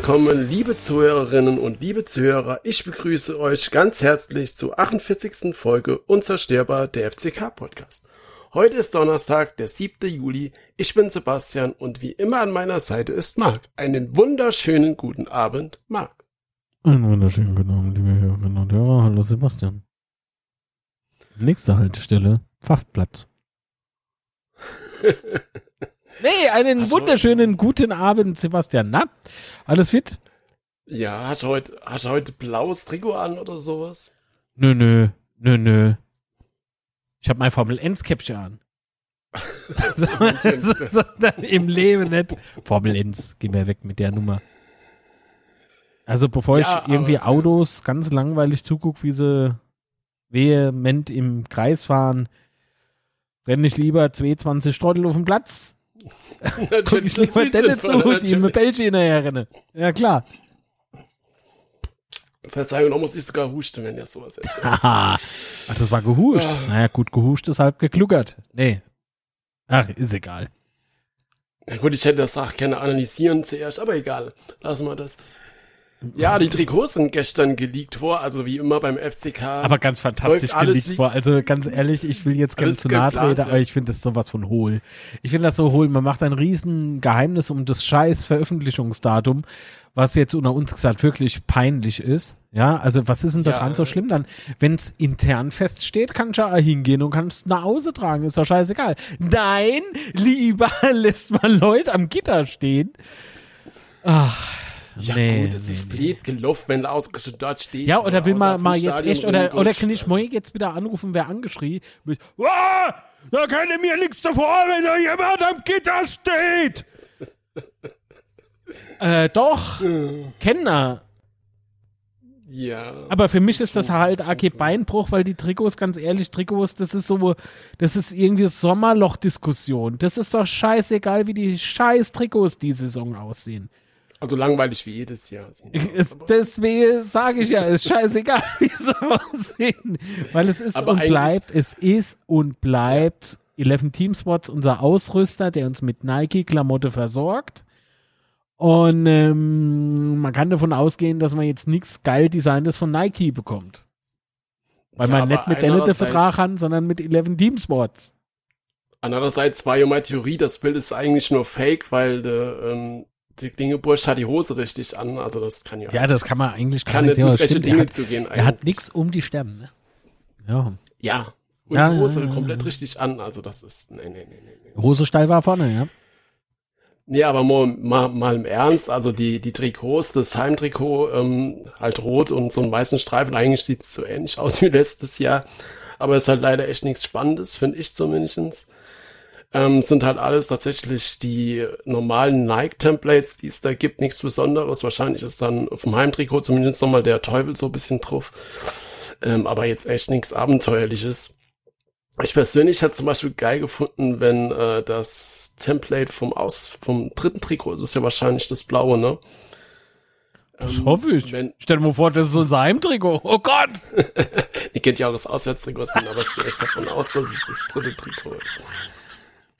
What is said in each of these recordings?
Willkommen, liebe Zuhörerinnen und liebe Zuhörer. Ich begrüße euch ganz herzlich zur 48. Folge Unzerstörbar der FCK Podcast. Heute ist Donnerstag, der 7. Juli. Ich bin Sebastian und wie immer an meiner Seite ist Marc. Einen wunderschönen guten Abend, Marc. Einen wunderschönen guten Abend, liebe Hörerinnen und Hörer. Hallo Sebastian. Nächste Haltestelle, Pfaffplatz. nee, einen Hast du- wunderschönen guten Abend, Sebastian. Na, alles fit? Ja, hast du heute, hast du heute blaues Trikot an oder sowas? Nö, nö, nö, nö. Ich habe mein Formel 1 Käppchen an. so, so, so, Im Leben nicht. Formel 1, geh mir weg mit der Nummer. Also bevor Ja, ich irgendwie aber- Autos ganz langweilig zuguck, wie sie vehement im Kreis fahren, renne ich lieber 22 Trottel auf den Platz. Guck ich lieber denen zu, die im Bällchen hinterher rennen. Ja klar. Verzeihung, da muss ich sogar husten, wenn ihr sowas erzählt. Haha. Ach, das war gehuscht. Ah. Naja, gut, gehuscht ist halb gekluckert. Nee. Ach, ist egal. Na gut, ich hätte das auch gerne analysieren zuerst, aber egal. Lassen wir das. Ja, die Trikots sind gestern geleakt worden, also wie immer beim FCK. Aber ganz fantastisch wie- vor. Also ganz ehrlich, ich will jetzt gerne zu nahe treten, ja. aber ich finde das sowas von hohl. Ich finde das so hohl. Man macht ein riesen Geheimnis um das scheiß Veröffentlichungsdatum, was jetzt unter uns gesagt wirklich peinlich ist. Ja, also was ist denn Ja. daran so schlimm dann? Wenn es intern feststeht, kann ich ja hingehen und kann es nach Hause tragen. Ist doch scheißegal. Nein, lieber lässt man Leute am Gitter stehen. Ach, ja nee, gut, es nee, ist nee. blöd gelaufen, wenn du ausgerechnet dort stehst. Ja, oder will man mal jetzt Stadion echt, oder, oder kann ich morgen jetzt wieder anrufen, wer angeschrien? Mit, "Ah, da kann ich mir nichts davor, wenn da jemand am Gitter steht. äh, doch, Kenner. Ja. Aber für mich ist das schon- halt blöd. Beinbruch, weil die Trikots, ganz ehrlich, Trikots, das ist so, das ist irgendwie Sommerloch-Diskussion. Das ist doch scheißegal, wie die scheiß Trikots die Saison aussehen. Also langweilig wie jedes Jahr. Es- Deswegen sage ich ja, ist scheißegal, wie sie aussehen. Weil es ist Aber und bleibt, es ist und bleibt 11 Team Sports unser Ausrüster, der uns mit Nike-Klamotte versorgt. Und ähm, man kann davon ausgehen, dass man jetzt nichts geil Designtes von Nike bekommt. Weil Ja, man nicht mit denen den einerseits- Vertrag hat, sondern mit 11 Team Sports. Andererseits war ja meine Theorie, das Bild ist eigentlich nur fake, weil der, ähm, die Klingebursch hat die Hose richtig an. Also das kann ja, Ja, das kann man eigentlich gar kann nicht er Dinge hat, zugehen. er hat eigentlich. nichts um die Stemmen. Ne? Ja. Ja. Und Ja, die Hose ja, komplett ja. richtig an. Also das ist. Nee, nee, nee, nee. Hose steil war vorne, ja. Nee, aber mal, mal, mal im Ernst, also die, die Trikots, das Heimtrikot, ähm, halt rot und so einen weißen Streifen, eigentlich sieht's so ähnlich aus wie letztes Jahr. Aber ist halt leider echt nichts Spannendes, finde ich zumindest. Ähm, sind halt alles tatsächlich die normalen Nike-Templates, die es da gibt, nichts Besonderes. Wahrscheinlich ist dann auf dem Heimtrikot zumindest nochmal der Teufel so ein bisschen drauf. Ähm, aber jetzt echt nichts Abenteuerliches. Ich persönlich hätte zum Beispiel geil gefunden, wenn äh, das Template vom Aus vom dritten Trikot, ist ja wahrscheinlich das blaue, ne? Das Ähm, hoffe ich. Wenn, Stell dir mal vor, das ist unser Heimtrikot. Oh Gott! ihr kennt ja auch das Auswärtstrikot aber ich gehe echt davon aus, dass es das dritte Trikot ist.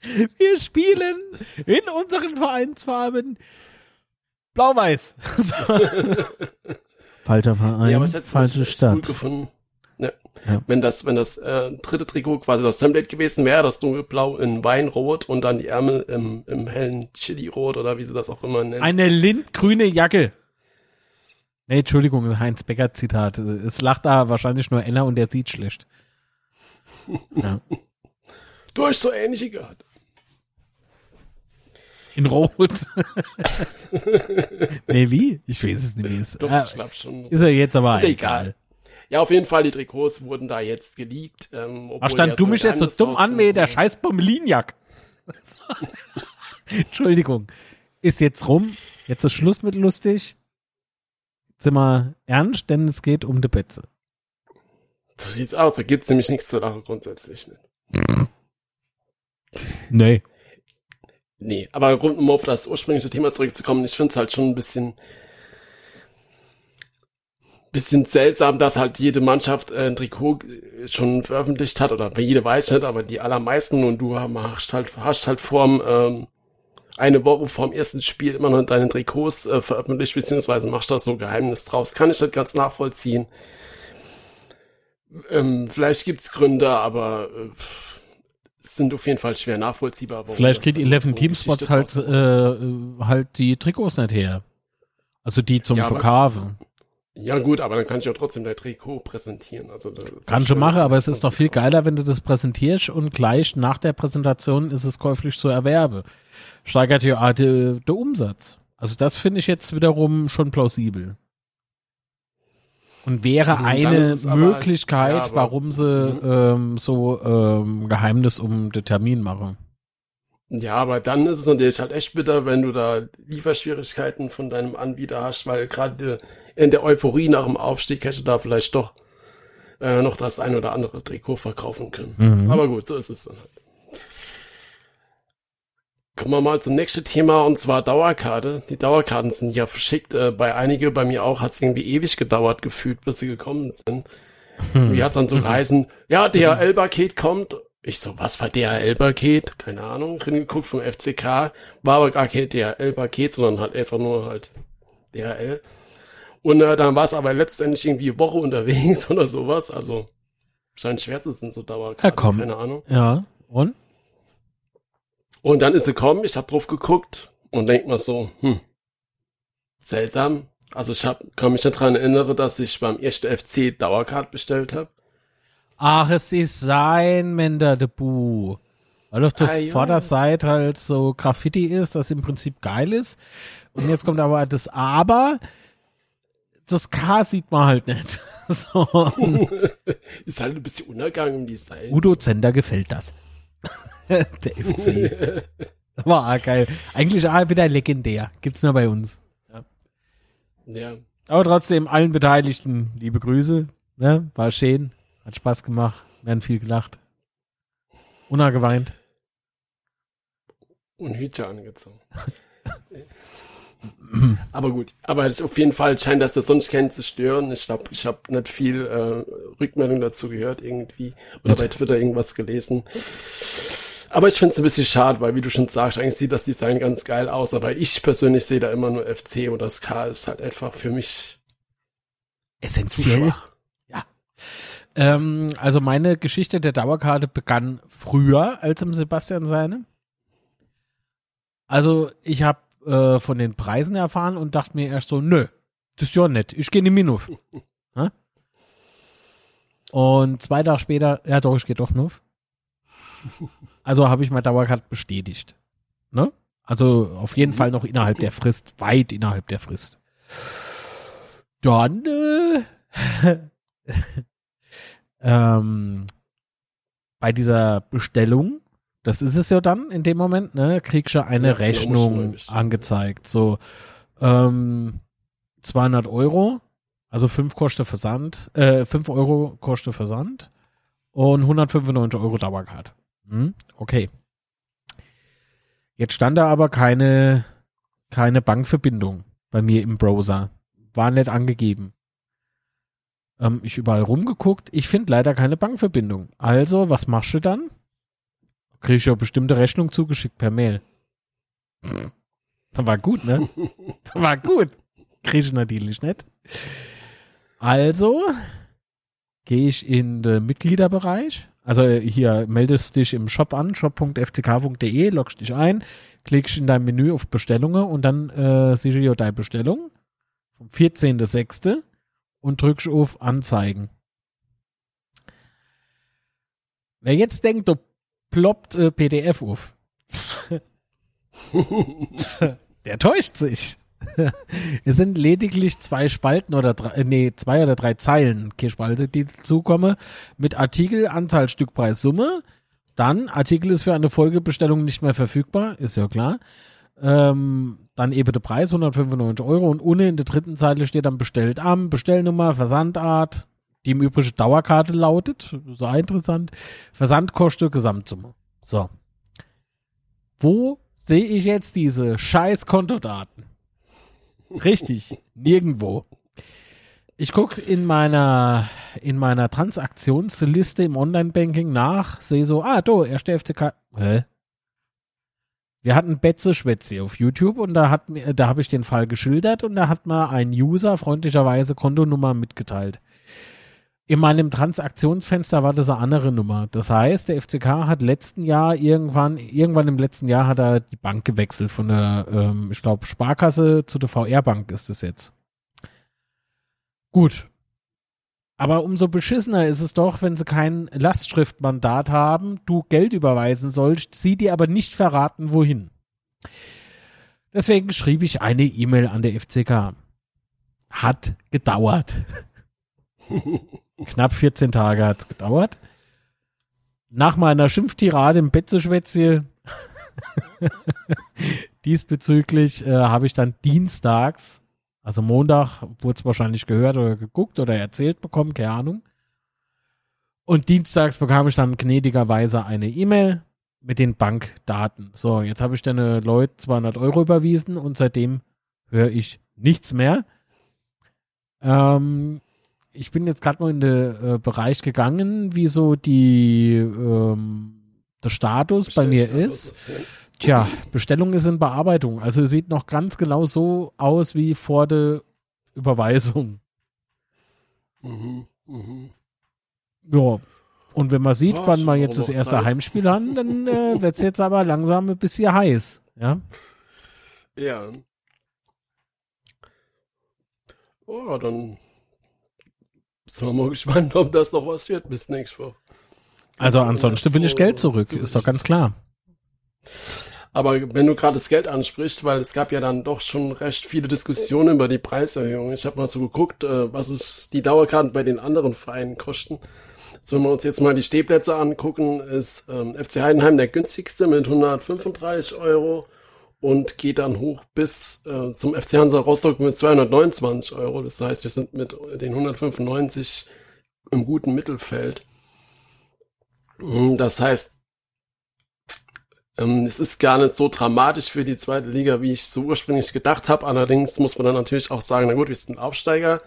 Wir spielen in unseren Vereinsfarben blau-weiß. So. Falscher Verein, ja, aber ich hätte es falsche cool Stadt. gefunden. Ja. Ja. Wenn das, wenn das äh, dritte Trikot quasi das Template gewesen wäre, das dunkelblau in Weinrot und dann die Ärmel im, im hellen Chili-Rot oder wie sie das auch immer nennen. Eine lindgrüne Jacke. Nee, Entschuldigung, Heinz Becker Zitat. Es lacht da wahrscheinlich nur Enner und der sieht schlecht. Ja. du hast so ähnliche gehabt. In Rot. nee, wie? Ich weiß es nicht, wie es Doch, Ah, ich glaube schon. Ist er jetzt aber Ist ja egal. egal. Ja, auf jeden Fall, die Trikots wurden da jetzt geleakt. Ähm, Ach, stand ja du so mich jetzt so dumm an wie der scheiß Bommelinjak. Entschuldigung. Ist jetzt rum. Jetzt ist Schluss mit lustig. Jetzt sind wir ernst, denn es geht um die Betze. So sieht's aus. Da gibt's nämlich nichts zu lachen grundsätzlich. Ne? Nee. Nee, aber Grund, um auf das ursprüngliche Thema zurückzukommen, ich finde es halt schon ein bisschen, bisschen seltsam, dass halt jede Mannschaft äh, ein Trikot äh, schon veröffentlicht hat, oder jede weiß nicht, aber die allermeisten und du hast halt, hast halt vorm, ähm, eine Woche vorm ersten Spiel immer noch deine Trikots äh, veröffentlicht, beziehungsweise machst da so Geheimnis draus. Kann ich nicht ganz nachvollziehen. Ähm, vielleicht gibt's Gründe, aber äh, sind auf jeden Fall schwer nachvollziehbar. Vielleicht kriegt 11 so Team Spots halt, äh, halt die Trikots nicht her. Also die zum ja, Verkaufen. Ja gut, aber dann kann ich ja trotzdem dein Trikot präsentieren. Also kann schon machen, aber es ist doch viel geiler, wenn du das präsentierst und gleich nach der Präsentation ist es käuflich zu erwerben. Steigert ja der Umsatz. Also das finde ich jetzt wiederum schon plausibel. Und wäre mhm, eine Möglichkeit, aber, ja, aber, warum sie mhm. ähm, so ähm, Geheimnis um den Termin machen. Ja, aber dann ist es natürlich halt echt bitter, wenn du da Lieferschwierigkeiten von deinem Anbieter hast, weil gerade in der Euphorie nach dem Aufstieg hätte da vielleicht doch äh, noch das ein oder andere Trikot verkaufen können. Mhm. Aber gut, so ist es dann halt. Kommen wir mal zum nächsten Thema und zwar Dauerkarte. Die Dauerkarten sind ja verschickt. Äh, bei einige, bei mir auch, hat es irgendwie ewig gedauert gefühlt, bis sie gekommen sind. Hm. Wie hat es dann so geheißen? Ja, DHL-Paket kommt. Ich so, was war DHL-Paket? Keine Ahnung. Geguckt vom FCK. War aber gar kein DHL-Paket, sondern halt einfach nur halt DHL. Und äh, dann war es aber letztendlich irgendwie Woche unterwegs oder sowas. Also scheint schwer zu sein, so Dauerkarten. Ja, komm. Keine Ahnung. Ja, und? Und dann ist sie gekommen, ich habe drauf geguckt und denk mal so, hm, seltsam. Also ich hab, kann mich daran erinnern, dass ich beim ersten FC Dauercard bestellt habe. Ach, es ist sein Mender de Bu. Weil auf der ah, Vorderseite halt so Graffiti ist, das im Prinzip geil ist. Und jetzt kommt aber das Aber. Das K sieht man halt nicht. so. ist halt ein bisschen Untergang im Design. Udo Zender gefällt das. der FC. War geil. Eigentlich auch wieder legendär. Gibt's nur bei uns. Ja. ja. Aber trotzdem allen Beteiligten liebe Grüße. Ne? War schön. Hat Spaß gemacht. Wir haben viel gelacht. Una geweint. Und Hüte angezogen. aber gut, aber auf jeden Fall scheint das sonst keinen zu stören. Ich glaube, ich habe nicht viel äh, Rückmeldung dazu gehört irgendwie oder bei Twitter irgendwas gelesen. Aber ich finde es ein bisschen schade, weil wie du schon sagst, eigentlich sieht das Design ganz geil aus, aber ich persönlich sehe da immer nur FC oder das K ist halt einfach für mich essentiell. Ja. Ähm, also meine Geschichte der Dauerkarte begann früher als im Sebastian seine. Also ich habe äh, von den Preisen erfahren und dachte mir erst so, nö, das ist ja nett, ich gehe in die Minuf. und zwei Tage später, ja doch, ich gehe doch Nuff. Also habe ich meine Dauerkarte bestätigt. Ne? Also auf jeden Fall noch innerhalb der Frist, weit innerhalb der Frist. Dann äh, ähm, bei dieser Bestellung, das ist es ja dann in dem Moment, ne, kriegst du eine ja, Rechnung angezeigt. So ähm, 200 Euro, also 5 kostet Versand, äh, 5 Euro kostet Versand und 195 Euro Dauerkarte. Hm, okay. Jetzt stand da aber keine, keine Bankverbindung bei mir im Browser. War nicht angegeben. Ähm, ich überall rumgeguckt. Ich finde leider keine Bankverbindung. Also, was machst du dann? Kriege ich ja bestimmte Rechnung zugeschickt per Mail. Das war gut, ne? Das war gut. Kriege ich natürlich nicht. Also gehe ich in den Mitgliederbereich also äh, hier meldest dich im Shop an, shop.fck.de, loggst dich ein, klickst in dein Menü auf Bestellungen und dann äh, siehst du deine Bestellung vom 14.06. und drückst auf Anzeigen. Wer jetzt denkt, du ploppt äh, PDF auf, der täuscht sich. es sind lediglich zwei Spalten oder drei, äh, nee, zwei oder drei Zeilen, Spalte, die dazukommen, mit Artikel, Anzahl, Stückpreis, Summe. Dann, Artikel ist für eine Folgebestellung nicht mehr verfügbar, ist ja klar. Ähm, dann eben der Preis, 195 Euro. Und unten in der dritten Zeile steht dann bestellt am, Bestellnummer, Versandart, die im Übrigen Dauerkarte lautet. So interessant. Versandkosten, Gesamtsumme. So. Wo sehe ich jetzt diese scheiß Kontodaten? Richtig, nirgendwo. Ich gucke in meiner, in meiner Transaktionsliste im Online-Banking nach, sehe so, ah, do, erste FCK. Hä? Wir hatten Betze Schwätze auf YouTube und da da habe ich den Fall geschildert und da hat mir ein User freundlicherweise Kontonummer mitgeteilt. In meinem Transaktionsfenster war das eine andere Nummer. Das heißt, der FCK hat letzten Jahr irgendwann, irgendwann im letzten Jahr hat er die Bank gewechselt von der, ähm, ich glaube, Sparkasse zu der VR-Bank ist es jetzt. Gut. Aber umso beschissener ist es doch, wenn sie kein Lastschriftmandat haben, du Geld überweisen sollst, sie dir aber nicht verraten, wohin. Deswegen schrieb ich eine E-Mail an der FCK. Hat gedauert. Knapp 14 Tage hat es gedauert. Nach meiner Schimpftirade im Betzeschwätzchen diesbezüglich äh, habe ich dann dienstags, also Montag, wurde es wahrscheinlich gehört oder geguckt oder erzählt bekommen, keine Ahnung. Und dienstags bekam ich dann gnädigerweise eine E-Mail mit den Bankdaten. So, jetzt habe ich deine Leute 200 Euro überwiesen und seitdem höre ich nichts mehr. Ähm, ich bin jetzt gerade mal in den äh, Bereich gegangen, wie so die ähm, der Status bei mir ist. Tja, Bestellung ist in Bearbeitung. Also sieht noch ganz genau so aus wie vor der Überweisung. Mhm, mhm. Ja. Und wenn man sieht, Ja, wann wir jetzt das erste Zeit. Heimspiel haben, dann äh, wird es jetzt aber langsam ein bisschen heiß. Ja. Ja. Oh, dann sind wir mal gespannt, ob das noch was wird bis nächste Woche. Also ansonsten will ich Geld zurück, so ist doch ganz klar. Aber wenn du gerade das Geld ansprichst, weil es gab ja dann doch schon recht viele Diskussionen über die Preiserhöhung. Ich habe mal so geguckt, äh, was es die Dauerkarten bei den anderen Vereinen kosten. Also wenn wir uns jetzt mal die Stehplätze angucken, ist ähm, FC Heidenheim der günstigste mit 135 Euro und geht dann hoch bis äh, zum FC Hansa Rostock mit 229 Euro. Das heißt, wir sind mit den 195 im guten Mittelfeld. Mm, Das heißt, ähm, es ist gar nicht so dramatisch für die zweite Liga, wie ich so ursprünglich gedacht habe. Allerdings muss man dann natürlich auch sagen, na gut, wir sind Aufsteiger.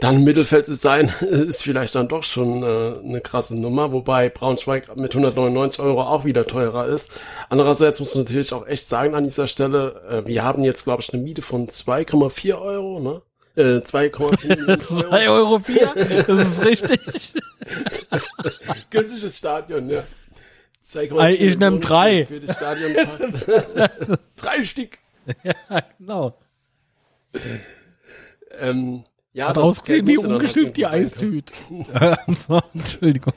Dann Mittelfeld zu sein, ist vielleicht dann doch schon äh, eine krasse Nummer, wobei Braunschweig mit 199 Euro auch wieder teurer ist. Andererseits muss man natürlich auch echt sagen an dieser Stelle, äh, wir haben jetzt, glaube ich, eine Miete von 2,4 Euro, ne? Äh, 2,4 Millionen Euro. 2 Euro das ist richtig. Günstiges Stadion, ja. 2,4 Ey, ich nehm Millionen drei. Für die Stadion. drei Stück. genau. Ähm, ja, Hat das ausgesehen Geld wie musste dann halt umgestülpt die irgendwo reinkommen. Eistüte. so, Entschuldigung.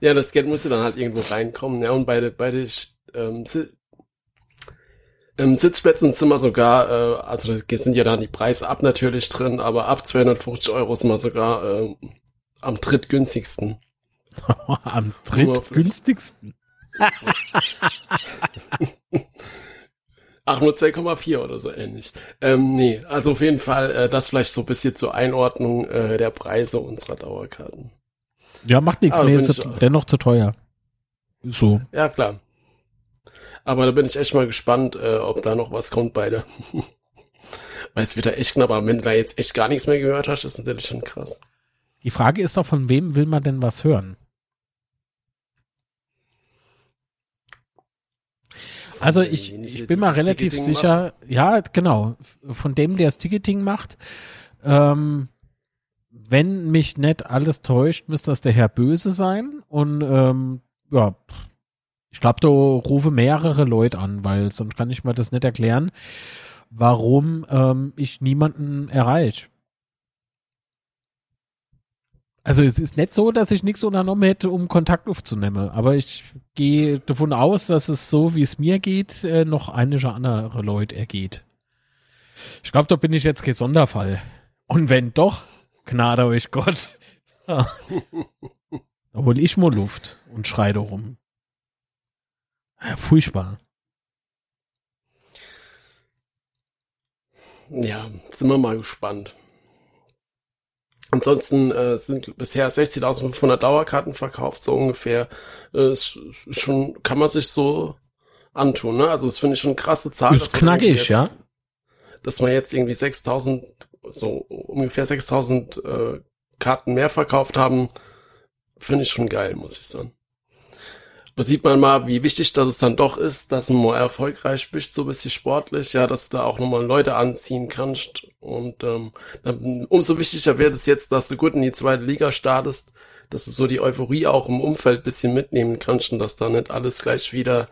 Ja, das Geld musste dann halt irgendwo reinkommen. Ja, und bei, der- bei den ähm, Si- ähm, Sitzplätzen sind wir sogar, äh, also da sind ja dann die Preise ab natürlich drin, aber ab 250 Euro sind wir sogar ähm, am drittgünstigsten. Am drittgünstigsten. Ach, nur 2,4 oder so ähnlich. Ähm, nee, also auf jeden Fall äh, das vielleicht so ein bisschen zur Einordnung äh, der Preise unserer Dauerkarten. Ja, macht nichts Ah, mehr, ist dennoch zu teuer. So. Ja, klar. Aber da bin ich echt mal gespannt, äh, ob da noch was kommt bei der. Weil es wird da echt knapp, aber wenn du da jetzt echt gar nichts mehr gehört hast, ist natürlich schon krass. Die Frage ist doch, von wem will man denn was hören? Also ich, ich bin mal relativ Ticketing sicher, ja, genau, von dem, der das Ticketing macht. Ähm, wenn mich nicht alles täuscht, müsste das der Herr Böse sein. Und ähm, ja, ich glaube, da rufe mehrere Leute an, weil sonst kann ich mir das nicht erklären, warum ähm, ich niemanden erreiche. Also es ist nicht so, dass ich nichts unternommen hätte, um Kontakt aufzunehmen, aber ich gehe davon aus, dass es so, wie es mir geht, äh, noch einige andere Leute ergeht. Ich glaube, da bin ich jetzt kein Sonderfall. Und wenn doch, gnade euch Gott. Da hol ich mal Luft und schreie rum. Ja, furchtbar. Ja, sind wir mal gespannt. Ansonsten äh, sind bisher 60.500 Dauerkarten verkauft, so ungefähr. Äh, schon kann man sich so antun, ne? Also das finde ich schon krasse Zahl. Ist knackig, jetzt, ja. Dass man jetzt irgendwie 6.000, so ungefähr 6.000 äh, Karten mehr verkauft haben, finde ich schon geil, muss ich sagen. Da sieht man mal, wie wichtig das es dann doch ist, dass man mal erfolgreich bist, so ein bisschen sportlich, ja, dass du da auch nochmal Leute anziehen kannst. Und ähm, dann, umso wichtiger wird es jetzt, dass du gut in die zweite Liga startest, dass du so die Euphorie auch im Umfeld bisschen mitnehmen kannst und dass da nicht alles gleich wieder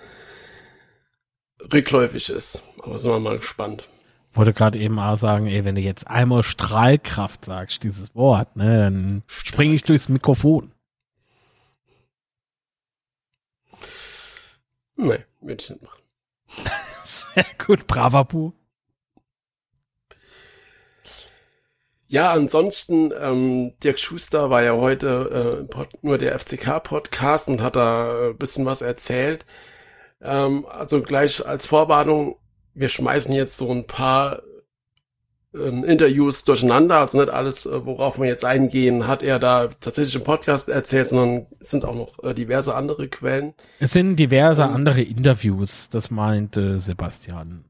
rückläufig ist. Aber sind wir mal gespannt. Wollte gerade eben auch sagen, ey, wenn du jetzt einmal Strahlkraft sagst, dieses Wort, ne, dann springe ich durchs Mikrofon. Nee, würde ich nicht machen. Sehr gut, braver Bu. Ja, ansonsten, ähm, Dirk Schuster war ja heute äh, nur der FCK-Podcast und hat da ein bisschen was erzählt. Ähm, also gleich als Vorwarnung, wir schmeißen jetzt so ein paar Interviews durcheinander, also nicht alles, äh, worauf wir jetzt eingehen, hat er da tatsächlich im Podcast erzählt, sondern es sind auch noch äh, diverse andere Quellen. Es sind diverse um, andere Interviews, das meinte Sebastian.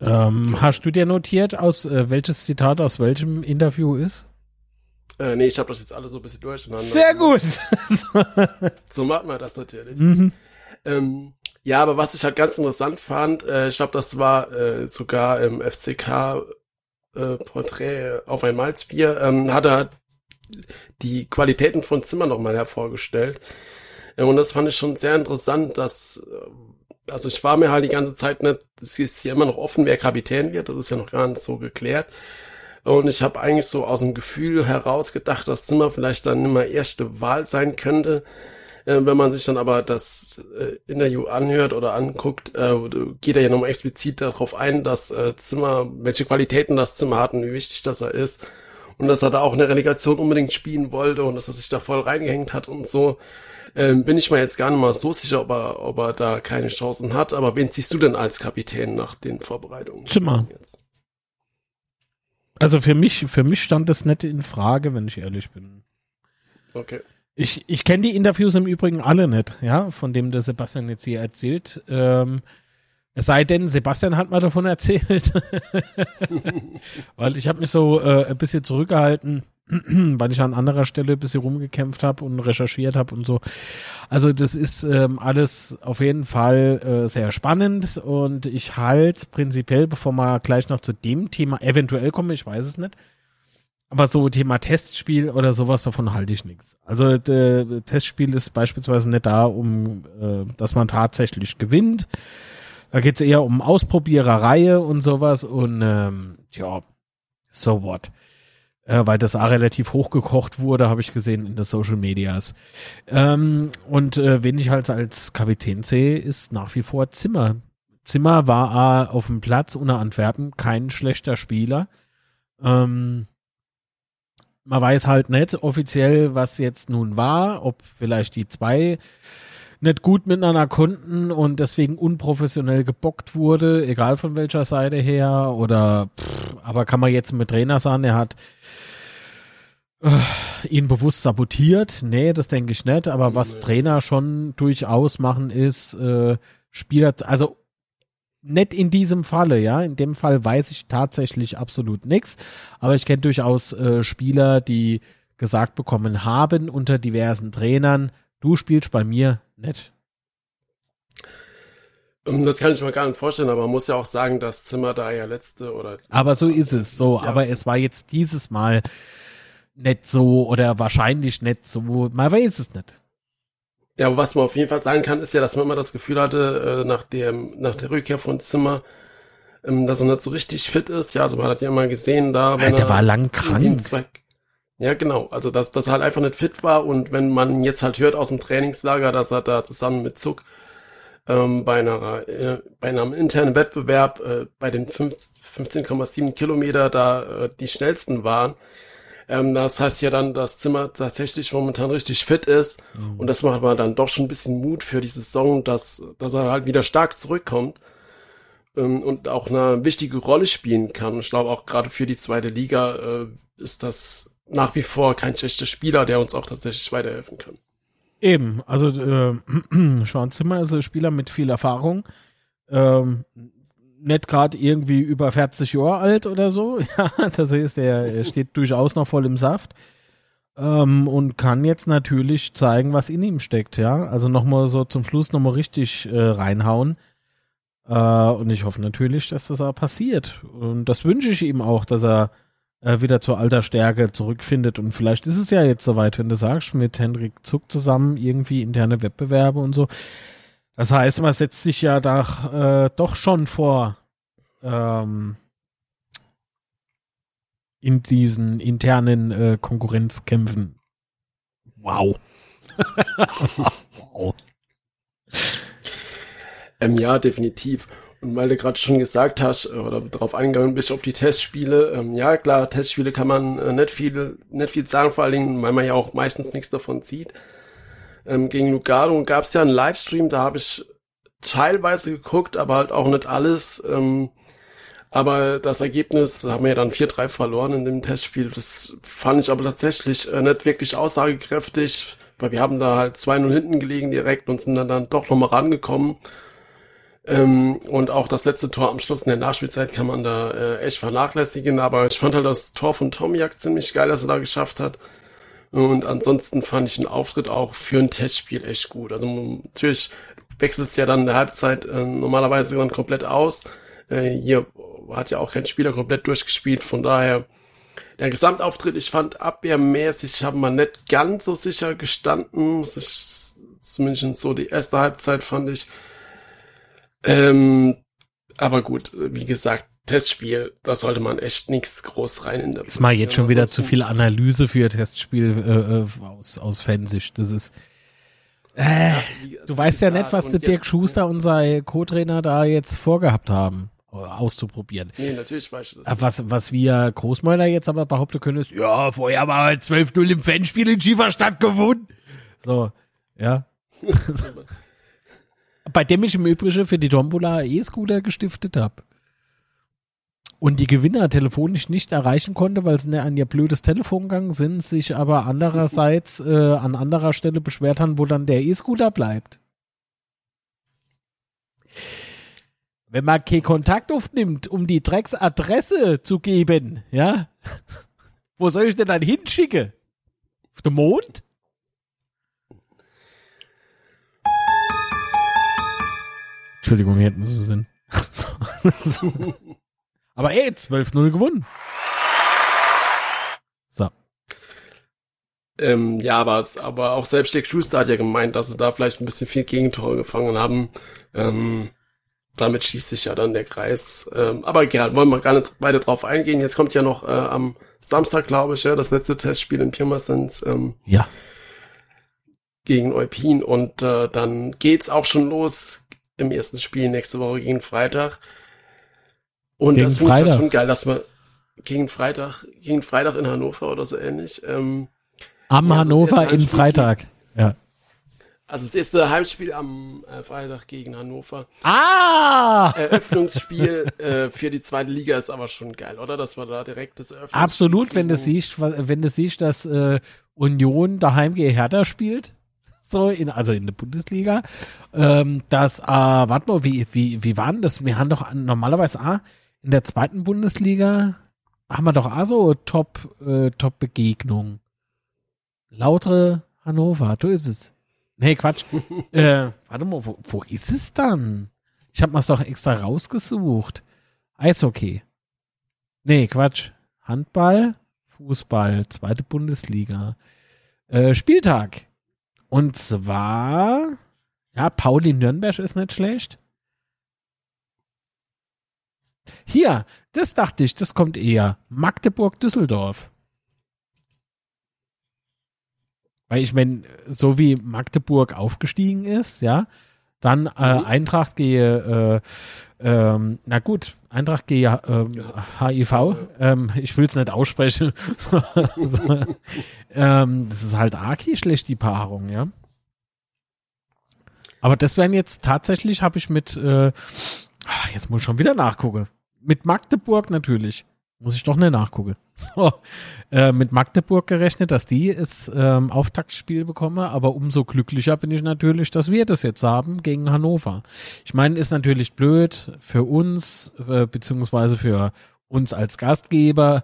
Ähm, okay. Hast du dir notiert, aus äh, welches Zitat aus welchem Interview ist? Äh, nee, ich habe das jetzt alle so ein bisschen durcheinander. Sehr gut. so macht man das natürlich. Mhm. Ähm, ja, aber was ich halt ganz interessant fand, äh, ich glaube, das war äh, sogar im FCK äh, Porträt auf ein Malzbier, ähm, hat er die Qualitäten von Zimmer nochmal hervorgestellt. Äh, und das fand ich schon sehr interessant, dass, äh, also ich war mir halt die ganze Zeit nicht, es ist hier immer noch offen, wer Kapitän wird, das ist ja noch gar nicht so geklärt. Und ich habe eigentlich so aus dem Gefühl heraus gedacht, dass Zimmer vielleicht dann immer erste Wahl sein könnte. Äh, wenn man sich dann aber das äh, Interview anhört oder anguckt, äh, geht er ja nochmal explizit darauf ein, dass äh, Zimmer, welche Qualitäten das Zimmer hat und wie wichtig das er ist. Und dass er da auch eine Relegation unbedingt spielen wollte und dass er sich da voll reingehängt hat und so. Ähm, bin ich mir jetzt gar nicht mal so sicher, ob er, ob er da keine Chancen hat. Aber wen ziehst du denn als Kapitän nach den Vorbereitungen? Zimmer. Jetzt? Also für mich, für mich stand das nicht in Frage, wenn ich ehrlich bin. Okay. Ich, ich kenne die Interviews im Übrigen alle nicht, ja, von dem der Sebastian jetzt hier erzählt. Ähm, es sei denn, Sebastian hat mal davon erzählt. Weil ich habe mich so äh, ein bisschen zurückgehalten, weil ich an anderer Stelle ein bisschen rumgekämpft habe und recherchiert habe und so. Also das ist ähm, alles auf jeden Fall äh, sehr spannend und ich halt prinzipiell, bevor wir gleich noch zu dem Thema eventuell kommen, ich weiß es nicht, aber so Thema Testspiel oder sowas, davon halte ich nichts. Also der Testspiel ist beispielsweise nicht da, um, äh, dass man tatsächlich gewinnt. Da geht es eher um Ausprobiererei und sowas und ähm, ja, so what. Äh, weil das auch relativ hochgekocht wurde, habe ich gesehen in den Social Medias. Ähm, und äh, wen ich halt als Kapitän sehe, ist nach wie vor Zimmer. Zimmer war auf dem Platz unter Antwerpen kein schlechter Spieler. Ähm, man weiß halt nicht offiziell, was jetzt nun war, ob vielleicht die zwei nicht gut miteinander konnten und deswegen unprofessionell gebockt wurde, egal von welcher Seite her. Oder pff, aber kann man jetzt mit Trainer sagen, er hat äh, ihn bewusst sabotiert? Nee, das denke ich nicht. Aber was. Trainer schon durchaus machen, ist äh, Spieler, also nicht in diesem Falle, ja. In dem Fall weiß ich tatsächlich absolut nichts. Aber ich kenne durchaus äh, Spieler, die gesagt bekommen haben unter diversen Trainern, du spielst bei mir nicht. Ähm, das kann ich mir gar nicht vorstellen, aber man muss ja auch sagen, dass Zimmer da ja letzte oder. Aber so ist es, so. Aber es war jetzt dieses Mal nicht so oder wahrscheinlich nicht so. Man weiß es nicht. Ja, was man auf jeden Fall sagen kann, ist ja, dass man immer das Gefühl hatte, äh, nach, dem, nach der Rückkehr von Zimmer, ähm, dass er nicht so richtig fit ist. Ja, also man hat ja immer gesehen, da wenn der er war lang krank. Ja, genau. Also dass, dass er halt einfach nicht fit war und wenn man jetzt halt hört aus dem Trainingslager, dass er da zusammen mit Zuck ähm, bei einer äh, bei einem internen Wettbewerb äh, bei den 15,7 Kilometer da äh, die schnellsten waren, ähm, das heißt ja dann, dass Zimmer tatsächlich momentan richtig fit ist. Mhm. Und das macht aber dann doch schon ein bisschen Mut für die Saison, dass, dass er halt wieder stark zurückkommt ähm, und auch eine wichtige Rolle spielen kann. Und ich glaube auch gerade für die zweite Liga äh, ist das nach wie vor kein schlechter Spieler, der uns auch tatsächlich weiterhelfen kann. Eben, also äh, Sean Zimmer ist ein Spieler mit viel Erfahrung. Ähm, nicht gerade irgendwie über 40 Jahre alt oder so. Ja, das heißt, er steht durchaus noch voll im Saft. ähm, und kann jetzt natürlich zeigen, was in ihm steckt, ja. Also nochmal so zum Schluss nochmal richtig äh, reinhauen. Äh, und ich hoffe natürlich, dass das auch passiert. Und das wünsche ich ihm auch, dass er äh, wieder zur alter Stärke zurückfindet. Und vielleicht ist es ja jetzt soweit, wenn du sagst, mit Hendrik Zuck zusammen irgendwie interne Wettbewerbe und so. Das heißt, man setzt sich ja da äh, doch schon vor, ähm, in diesen internen äh, Konkurrenzkämpfen. Wow. wow. Ähm, ja, definitiv. Und weil du gerade schon gesagt hast, äh, oder darauf eingegangen bist auf die Testspiele, ähm, ja klar, Testspiele kann man äh, nicht viel, nicht viel sagen, vor allen Dingen, weil man ja auch meistens nichts davon sieht. Ähm, gegen Lugano gab es ja einen Livestream, da habe ich teilweise geguckt, aber halt auch nicht alles. Ähm, aber das Ergebnis haben wir ja dann 4-3 verloren in dem Testspiel. Das fand ich aber tatsächlich äh, nicht wirklich aussagekräftig, weil wir haben da halt 2-0 hinten gelegen direkt und sind dann, dann doch nochmal rangekommen. Ähm, und auch das letzte Tor am Schluss in der Nachspielzeit kann man da äh, echt vernachlässigen. Aber ich fand halt das Tor von Tomiak ziemlich geil, dass er da geschafft hat. Und ansonsten fand ich den Auftritt auch für ein Testspiel echt gut. Also natürlich wechselst ja dann in der Halbzeit äh, normalerweise dann komplett aus. Äh, hier hat ja auch kein Spieler komplett durchgespielt, von daher der Gesamtauftritt, ich fand abwehrmäßig, haben wir nicht ganz so sicher gestanden, muss ich, zumindest so die erste Halbzeit fand ich. Ähm, aber gut, wie gesagt, Testspiel, da sollte man echt nichts groß rein in der Ist mal jetzt schon wieder zu viel Analyse für Testspiel äh, äh aus, aus Fansicht. Das ist. Äh, ja, wie, du weißt ja nicht, was der Dirk Schuster, unser Co-Trainer, da jetzt vorgehabt haben auszuprobieren. Nee, natürlich weißt du das. Was, was wir Großmäuler jetzt aber behaupten können, ist, ja, vorher war halt 12-0 im Fanspiel in Schieferstadt gewonnen. So, ja. Bei dem ich im Übrigen für die Tombola E-Scooter gestiftet habe. Und die Gewinner telefonisch nicht erreichen konnte, weil sie an ihr blödes Telefon gegangen sind, sich aber andererseits äh, an anderer Stelle beschwert haben, wo dann der E-Scooter bleibt. wenn man keinen Kontakt aufnimmt, um die Drecksadresse zu geben, ja, wo soll ich denn dann hinschicken? Auf den Mond? Entschuldigung, hier muss es sein. Aber ey, 12-0 gewonnen. So. Ähm, ja, aber, aber auch selbst Dick Schuster hat ja gemeint, dass sie da vielleicht ein bisschen viel Gegentore gefangen haben. Ähm, damit schließt sich ja dann der Kreis. Ähm, aber egal, wollen wir gar nicht weiter drauf eingehen. Jetzt kommt ja noch äh, am Samstag, glaube ich, ja, das letzte Testspiel in Pirmasens. Ähm, ja. Gegen Eupin und äh, dann geht's auch schon los im ersten Spiel nächste Woche gegen Freitag. Und gegen das finde ich halt schon geil, dass man gegen Freitag, gegen Freitag in Hannover oder so ähnlich. Ähm, Am ja, Hannover in Freitag. Ja. Also das erste Heimspiel am äh, Freitag gegen Hannover. Ah! Eröffnungsspiel äh, für die zweite Liga ist aber schon geil, oder? Dass wir da direkt das Eröffnungsspiel Absolut, wenn du siehst, wenn du siehst, dass äh, Union daheim gegen Hertha spielt. So, in, also in der Bundesliga. Ähm, das, äh, warte mal, wie, wie, wie war denn das? Wir haben doch normalerweise ah, in der zweiten Bundesliga haben wir doch auch so Top, äh, Top-Begegnung. Lautere Hannover, du ist es. Nee, Quatsch. äh, warte mal, wo, wo ist es dann? Ich habe es doch extra rausgesucht. Eishockey. Nee, Quatsch. Handball, Fußball, zweite Bundesliga. Äh, Spieltag. Und zwar, ja, Pauli Nürnberg ist nicht schlecht. Hier, das dachte ich, das kommt eher. Magdeburg-Düsseldorf. Weil ich meine, so wie Magdeburg aufgestiegen ist, ja, dann äh, mhm. Eintracht gehe, äh, ähm, na gut, Eintracht gehe ähm, ja, HIV, ähm, ich will es nicht aussprechen. so, ähm, das ist halt arg schlecht, die Paarung, ja. Aber das wären jetzt tatsächlich, habe ich mit, äh, ach, jetzt muss ich schon wieder nachgucken. Mit Magdeburg natürlich. Muss ich doch nicht nachgucken. So, äh, mit Magdeburg gerechnet, dass die es ähm, Auftaktspiel bekomme, aber umso glücklicher bin ich natürlich, dass wir das jetzt haben gegen Hannover. Ich meine, ist natürlich blöd für uns, äh, beziehungsweise für uns als Gastgeber,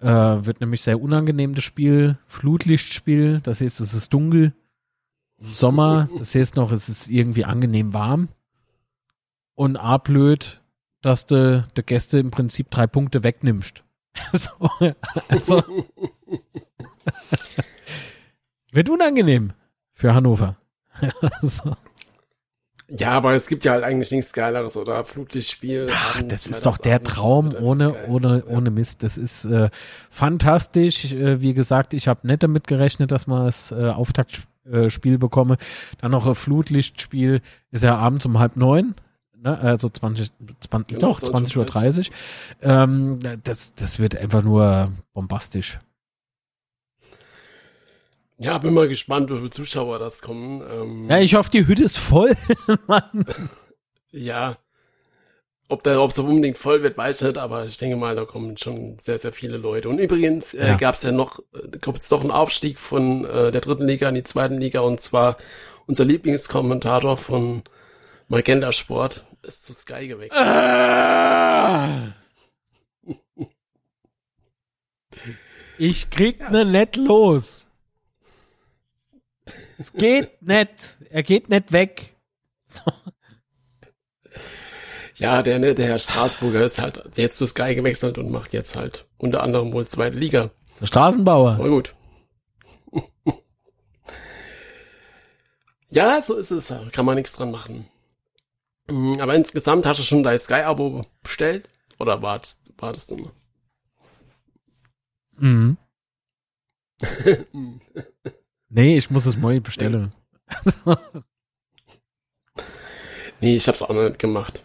Äh, wird nämlich sehr unangenehm, das Spiel. Flutlichtspiel, das heißt, es ist dunkel. Im Sommer, das heißt noch, es ist irgendwie angenehm warm. Und A blöd, dass du der Gäste im Prinzip drei Punkte wegnimmst. so, also, wird unangenehm für Hannover. so. Ja, aber es gibt ja halt eigentlich nichts Geileres, oder? Flutlichtspiel. Ach, das ist doch der abends, Traum ohne, geil. ohne, ohne Mist. Das ist äh, fantastisch. Äh, wie gesagt, ich habe nicht damit gerechnet, dass man das äh, Auftaktspiel bekomme. Dann noch ein Flutlichtspiel ist ja abends um halb neun. Ne? Also 20, 20 Genau, doch, 20.30 Uhr. 30. Ähm, das, das wird einfach nur bombastisch. Ja, bin mal gespannt, wie viele Zuschauer das kommen. Ähm, Ja, ich hoffe, die Hütte ist voll. Mann. Ja. Ob da, ob es unbedingt voll wird, weiß ich nicht, aber ich denke mal, da kommen schon sehr, sehr viele Leute. Und übrigens äh, Ja. gab es ja noch, äh, kommt jetzt noch einen Aufstieg von äh, der dritten Liga in die zweiten Liga und zwar unser Lieblingskommentator von Magenta Sport ist zu Sky gewechselt. Ich krieg ne net los. Es geht nicht. Er geht nicht weg. Ja, der, ne, der Herr Straßburger ist halt jetzt zu Sky gewechselt und macht jetzt halt unter anderem wohl zweite Liga. Der Straßenbauer. Aber gut. ja, so ist es. Kann man nichts dran machen. Mm, Aber insgesamt hast du schon dein Sky-Abo bestellt? Oder wartest, wartest du noch? Mhm. Nee, ich muss es neu bestellen. Nee, ich hab's auch noch nicht gemacht.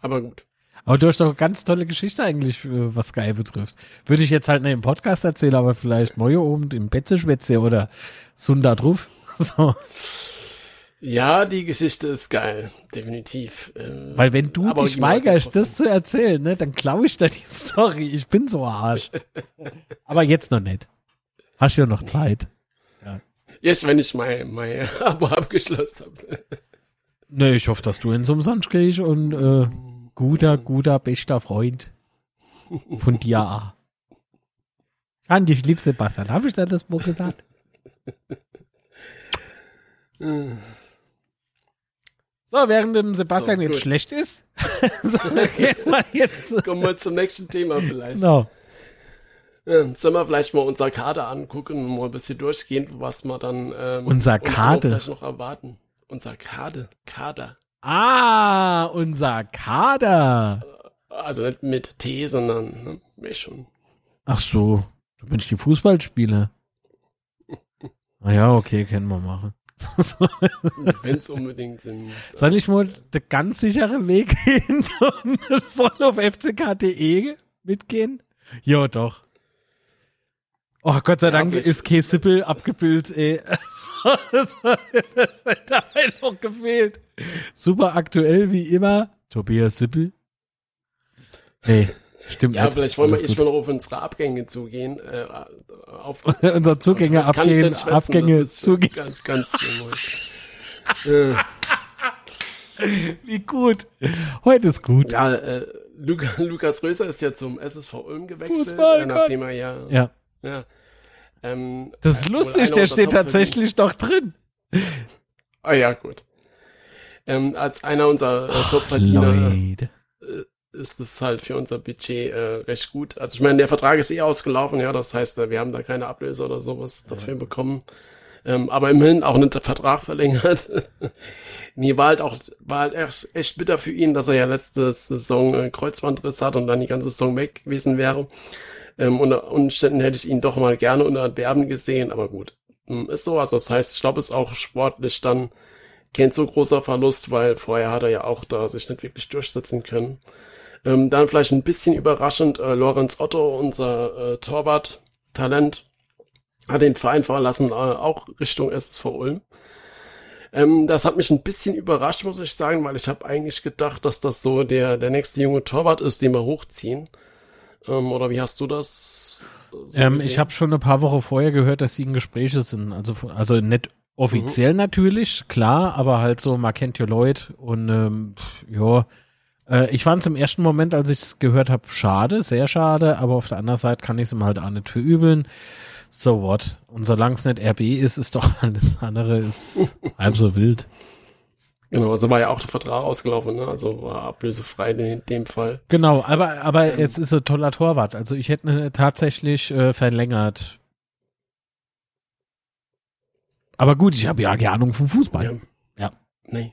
Aber gut. Aber du hast doch eine ganz tolle Geschichte eigentlich, äh, was Sky betrifft. Würde ich jetzt halt nicht im Podcast erzählen, aber vielleicht morgen oben im Betzeschwätze oder Sunda drauf. So. Ja, die Geschichte ist geil. Definitiv. Äh, Weil wenn du dich weigerst, das zu erzählen, ne, dann klaue ich dir die Story. Ich bin so Arsch. aber jetzt noch nicht. Hast ja noch Zeit. Erst wenn ich mein, mein Abo abgeschlossen habe. Ne, ich hoffe, dass du ins Umsonst kriegst und äh, guter, guter, bester Freund von dir. auch. Andi, ich lieb Sebastian. Habe ich dir das wohl gesagt? So, während dem Sebastian So, jetzt schlecht ist, so, wir jetzt. Kommen wir zum nächsten Thema vielleicht. Genau. Sollen wir vielleicht mal unser Kader angucken und mal ein bisschen durchgehen, was wir dann ähm, Unser Kader? vielleicht noch erwarten. Unser Kader, Kader. Ah, unser Kader. Also nicht mit T, sondern ne, mir schon. Ach so, du bist die Fußballspieler. Ah ja, okay, können wir machen. Wenn es unbedingt Sinn muss. Soll ich mal den ganz sicheren Weg gehen und soll auf fck.de mitgehen? Ja, doch. Oh, Gott sei Ja, Dank vielleicht- ist K. Sippel abgebildet, ey. das hätte noch gefehlt. Super aktuell wie immer. Tobias Sippel. Nee, stimmt Ja, nicht. vielleicht wollen wir Alles erstmal noch auf unsere Abgänge zugehen. Äh, auf. Unser Zugänge, ich schwätzen, Abgänge, ist schon Zugänge. Ganz, ganz äh, Wie gut. Heute ist gut. ja, äh, Luca, Lukas Röser ist ja zum SSV Ulm gewechselt, Fußball, äh, nachdem er ja, Ja. ja ähm, Das ist lustig, der steht tatsächlich noch drin. Ah ja, gut. Ähm, als einer unserer äh, Top-Verdiener. Ist es halt für unser Budget äh, recht gut. Also ich meine, der Vertrag ist eh ausgelaufen, ja, das heißt, äh, wir haben da keine Ablöse oder sowas dafür bekommen. Ähm, aber immerhin auch der Vertrag verlängert. nee, war halt auch, war halt echt, echt bitter für ihn, dass er ja letzte Saison äh, Kreuzbandriss hat und dann die ganze Saison weg gewesen wäre. Ähm, unter Umständen hätte ich ihn doch mal gerne unter Werben gesehen, aber gut. Hm, Ist so, also das heißt, ich glaube, es ist auch sportlich dann kein so großer Verlust, weil vorher hat er ja auch da sich nicht wirklich durchsetzen können. Ähm, dann vielleicht ein bisschen überraschend, äh, Lorenz Otto, unser äh, Torwart-Talent, hat den Verein verlassen, äh, auch Richtung SSV Ulm. Ähm, das hat mich ein bisschen überrascht, muss ich sagen, weil ich habe eigentlich gedacht, dass das so der, der nächste junge Torwart ist, den wir hochziehen. Ähm, oder wie hast du das? so Ähm, ich habe schon ein paar Wochen vorher gehört, dass sie in Gespräche sind. Also, also nicht offiziell Mhm. natürlich, klar, aber halt so, man kennt ja Leute und ähm, ja, Äh, ich fand es im ersten Moment, als ich es gehört habe, schade, sehr schade, aber auf der anderen Seite kann ich es ihm halt auch nicht verübeln. So what? Und solange es nicht RB ist, ist doch alles andere ist halb so wild. Genau, also war ja auch der Vertrag ausgelaufen, ne? also war ablösefrei in dem Fall. Genau, aber, aber ähm, es ist ein toller Torwart. Also ich hätte ihn tatsächlich äh, verlängert. Aber gut, ich habe ja keine Ahnung vom Fußball. Ja. ja. Nee.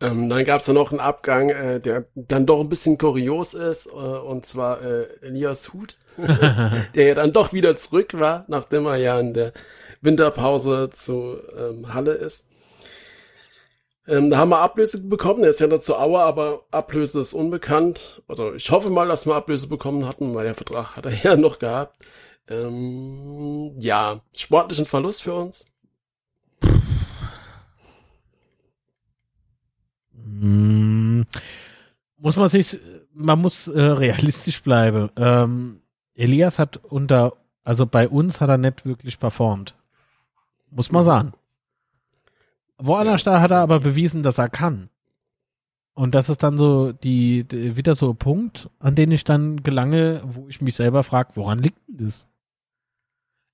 Ähm, dann gab es ja noch einen Abgang, äh, der dann doch ein bisschen kurios ist, äh, und zwar äh, Elias Huth, der ja dann doch wieder zurück war, nachdem er ja in der Winterpause zu ähm, Halle ist. Ähm, da haben wir Ablöse bekommen, er ist ja noch zu Auer, aber Ablöse ist unbekannt. Also ich hoffe mal, dass wir Ablöse bekommen hatten, weil der Vertrag hat er ja noch gehabt. Ähm, ja, sportlichen Verlust für uns. Muss man sich, man muss äh, realistisch bleiben. Ähm, Elias hat unter, also bei uns hat er nicht wirklich performt. Muss man sagen. Woanders da hat er aber bewiesen, dass er kann. Und das ist dann so die, die, wieder so ein Punkt, an den ich dann gelange, wo ich mich selber frage, woran liegt denn das?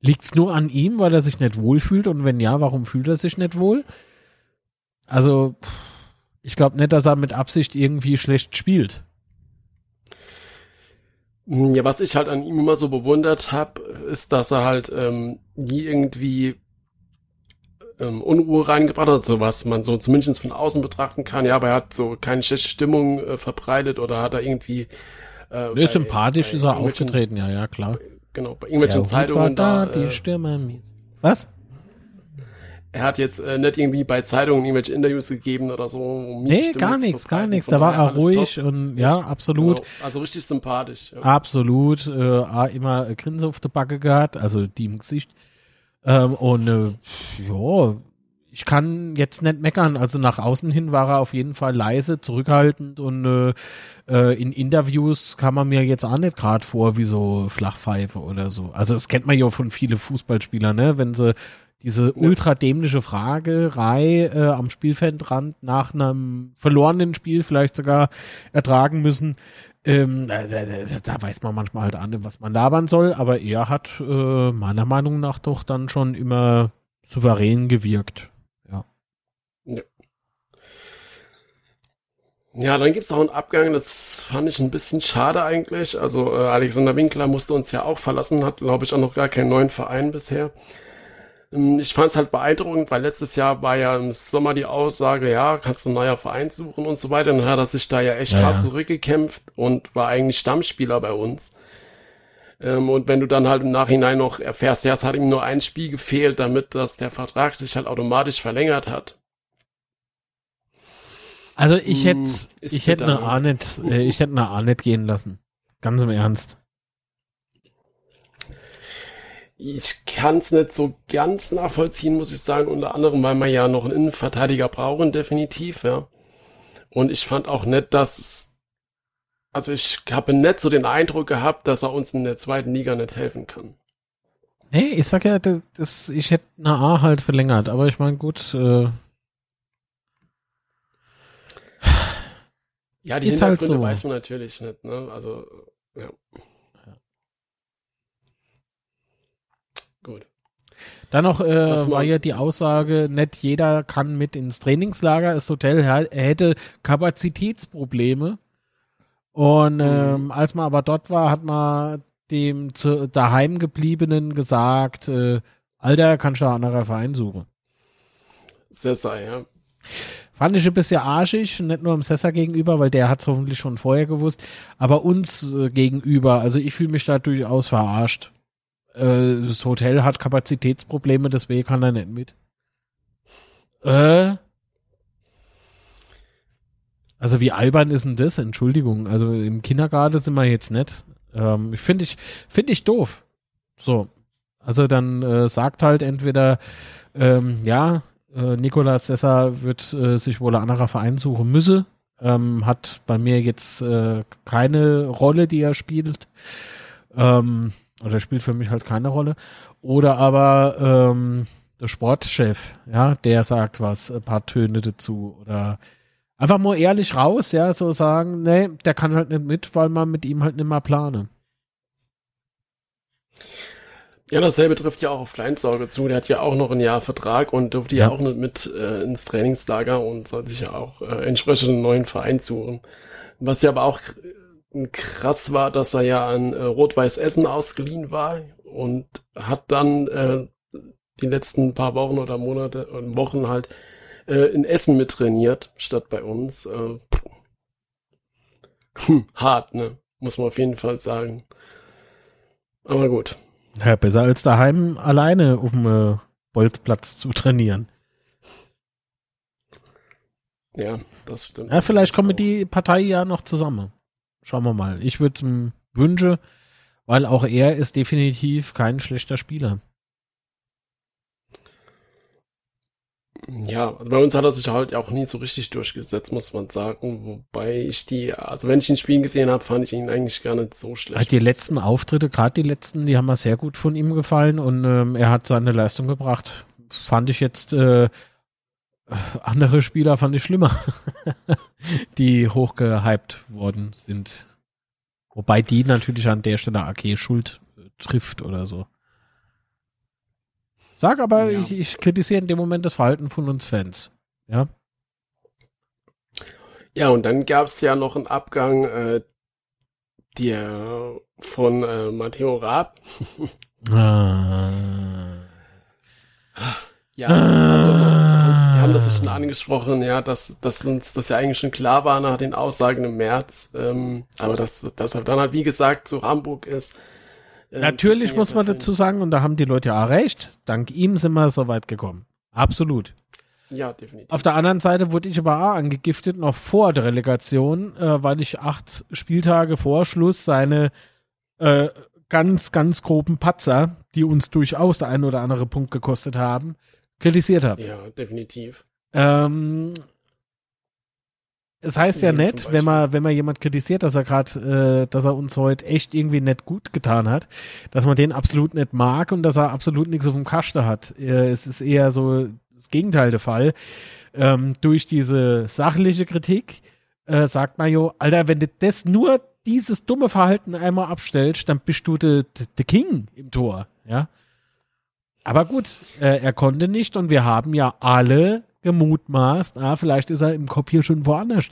Liegt es nur an ihm, weil er sich nicht wohlfühlt? Und wenn ja, warum fühlt er sich nicht wohl? Also, ich glaube nicht, dass er mit Absicht irgendwie schlecht spielt. Ja, was ich halt an ihm immer so bewundert habe, ist, dass er halt ähm, nie irgendwie ähm, Unruhe reingebracht hat, so was man so zumindest von außen betrachten kann. Ja, aber er hat so keine schlechte Stimmung äh, verbreitet oder hat er irgendwie. Äh, nee, sympathisch ist er aufgetreten, ja, ja, klar. Genau, bei irgendwelchen ja, Zeitungen da. da äh, die Stürmer Was? Er hat jetzt äh, nicht irgendwie bei Zeitungen irgendwelche Interviews gegeben oder so. Nee, gar nichts, gar nichts. Da war er ruhig top. und ja, absolut. Genau. Also richtig sympathisch. Ja. Absolut. Äh, immer Grinse auf der Backe gehabt, also die im Gesicht. Ähm, und äh, ja, ich kann jetzt nicht meckern. Also nach außen hin war er auf jeden Fall leise, zurückhaltend und äh, äh, in Interviews kam man mir jetzt auch nicht gerade vor wie so Flachpfeife oder so. Also das kennt man ja von vielen Fußballspielern, ne? Wenn sie diese ultra dämliche Fragerei äh, am Spielfeldrand nach einem verlorenen Spiel vielleicht sogar ertragen müssen. Ähm, da, da, da, weiß man manchmal halt an, was man labern soll, aber er hat äh, meiner Meinung nach doch dann schon immer souverän gewirkt. Ja. Ja, ja dann gibt's auch einen Abgang, das fand ich ein bisschen schade eigentlich. Also äh, Alexander Winkler musste uns ja auch verlassen, hat glaube ich auch noch gar keinen neuen Verein bisher. Ähm, ich fand es halt beeindruckend, weil letztes Jahr war ja im Sommer die Aussage, ja, kannst du einen neuer Verein suchen und so weiter. Und dann hat er sich da ja echt ja, hart ja. zurückgekämpft und war eigentlich Stammspieler bei uns. Ähm, und wenn du dann halt im Nachhinein noch erfährst, ja, es hat ihm nur ein Spiel gefehlt, damit dass der Vertrag sich halt automatisch verlängert hat. Also ich hm, hätte, ich hätte eine A nicht, äh, ich hätte eine A nicht gehen lassen. Ganz im Ernst ich kann es nicht so ganz nachvollziehen, muss ich sagen, unter anderem, weil wir ja noch einen Innenverteidiger brauchen, definitiv, ja. Und ich fand auch nicht, dass, also ich habe nicht so den Eindruck gehabt, dass er uns in der zweiten Liga nicht helfen kann. Nee, ich sag ja, das, das, ich hätte eine A halt verlängert, aber ich meine, gut, äh, Ja, die ist halt so. weiß man natürlich nicht, ne? Also, ja. Gut. Dann noch äh, war ja die Aussage, nicht jeder kann mit ins Trainingslager. Das Hotel er hätte Kapazitätsprobleme. Und mhm. ähm, als man aber dort war, hat man dem zu, daheim gebliebenen gesagt, äh, Alter, kannst du einen anderen Verein suchen. Sessa, ja. Fand ich ein bisschen arschig, nicht nur im Sessa gegenüber, weil der hat es hoffentlich schon vorher gewusst, aber uns äh, gegenüber. Also ich fühle mich da durchaus verarscht äh, das Hotel hat Kapazitätsprobleme, deswegen kann er nicht mit. Äh? Also wie albern ist denn das? Entschuldigung. Also im Kindergarten sind wir jetzt nicht. Ähm, finde ich, finde ich doof. So. Also dann äh, sagt halt entweder, ähm, ja, äh, Nikolas Sessa wird äh, sich wohl ein anderer Verein suchen müsse. Ähm, hat bei mir jetzt äh, keine Rolle, die er spielt. Ähm, oder spielt für mich halt keine Rolle. Oder aber ähm, der Sportchef, ja, der sagt was, ein paar Töne dazu. Oder Einfach mal ehrlich raus, ja, so sagen, nee, der kann halt nicht mit, weil man mit ihm halt nicht mehr plane. Ja, dasselbe trifft ja auch auf Kleinsorge zu. Der hat ja auch noch ein Jahr Vertrag und durfte ja, ja auch nicht mit äh, ins Trainingslager und sollte sich ja auch äh, entsprechend einen neuen Verein suchen. Was ja aber auch krass war, dass er ja an äh, Rot-Weiß Essen ausgeliehen war und hat dann äh, die letzten paar Wochen oder Monate und Wochen halt äh, in Essen mit trainiert, statt bei uns. Äh, hm, hart, ne? Muss man auf jeden Fall sagen. Aber gut. Ja, besser als daheim alleine um äh, Bolzplatz zu trainieren. Ja, das stimmt. Ja, vielleicht kommen die Partei ja noch zusammen. Schauen wir mal. Ich würde es ihm wünschen, weil auch er ist definitiv kein schlechter Spieler. Ja, also bei uns hat er sich halt auch nie so richtig durchgesetzt, muss man sagen. Wobei ich die, also wenn ich ihn spielen gesehen habe, fand ich ihn eigentlich gar nicht so schlecht. Halt die letzten Auftritte, gerade die letzten, die haben mir sehr gut von ihm gefallen und ähm, er hat seine Leistung gebracht. Fand ich jetzt, äh, andere Spieler fand ich schlimmer, die hochgehypt worden sind. Wobei die natürlich an der Stelle AK Schuld trifft oder so. Sag aber, ja. ich, ich kritisiere in dem Moment das Verhalten von uns Fans. Ja. Ja, und dann gab es ja noch einen Abgang äh, der von äh, Matteo Raab. ah. Ja, also haben das ja schon angesprochen, ja, dass, dass uns das ja eigentlich schon klar war nach den Aussagen im März, ähm, aber dass, dass er dann halt, wie gesagt, zu Hamburg ist, äh, Natürlich muss man dazu sagen, und da haben die Leute ja auch recht, dank ihm sind wir so weit gekommen. Absolut. Ja, definitiv. Auf der anderen Seite wurde ich aber auch angegiftet, noch vor der Relegation, äh, weil ich acht Spieltage vor Schluss seine äh, ganz, ganz groben Patzer, die uns durchaus der ein oder andere Punkt gekostet haben, kritisiert habe. Ja, definitiv. Ähm, es heißt ja nett, wenn man, wenn man jemand kritisiert, dass er gerade, äh, dass er uns heute echt irgendwie nicht gut getan hat, dass man den absolut nicht mag und dass er absolut nichts auf dem Kasten hat. Äh, es ist eher so das Gegenteil der Fall. Ähm, durch diese sachliche Kritik äh, sagt man jo, Alter, wenn du das nur dieses dumme Verhalten einmal abstellst, dann bist du der King im Tor, ja. Aber gut, äh, er konnte nicht und wir haben ja alle gemutmaßt, ah, vielleicht ist er im Kopf hier schon woanders.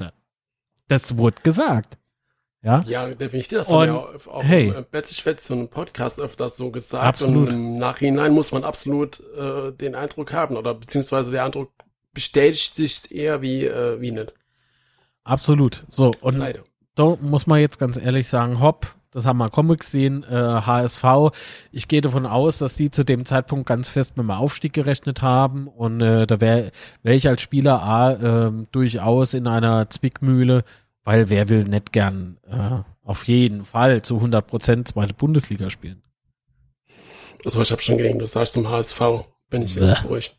Das wurde gesagt. Ja, ja definitiv. Das haben ja auch, hey. im Betty Schwätz so einem Podcast öfters so gesagt. Absolut. Und im Nachhinein muss man absolut äh, den Eindruck haben oder beziehungsweise der Eindruck bestätigt sich eher wie, äh, wie nicht. Absolut. So, und Leider. da muss man jetzt ganz ehrlich sagen, hopp, das haben wir Comics gesehen, äh, HSV. Ich gehe davon aus, dass die zu dem Zeitpunkt ganz fest mit dem Aufstieg gerechnet haben und äh, da wäre wär ich als Spieler A äh, durchaus in einer Zwickmühle, weil wer will nicht gern äh, auf jeden Fall zu 100 Prozent zweite Bundesliga spielen. Also ich habe schon gegen, du sagst zum HSV, bin ich jetzt ruhig.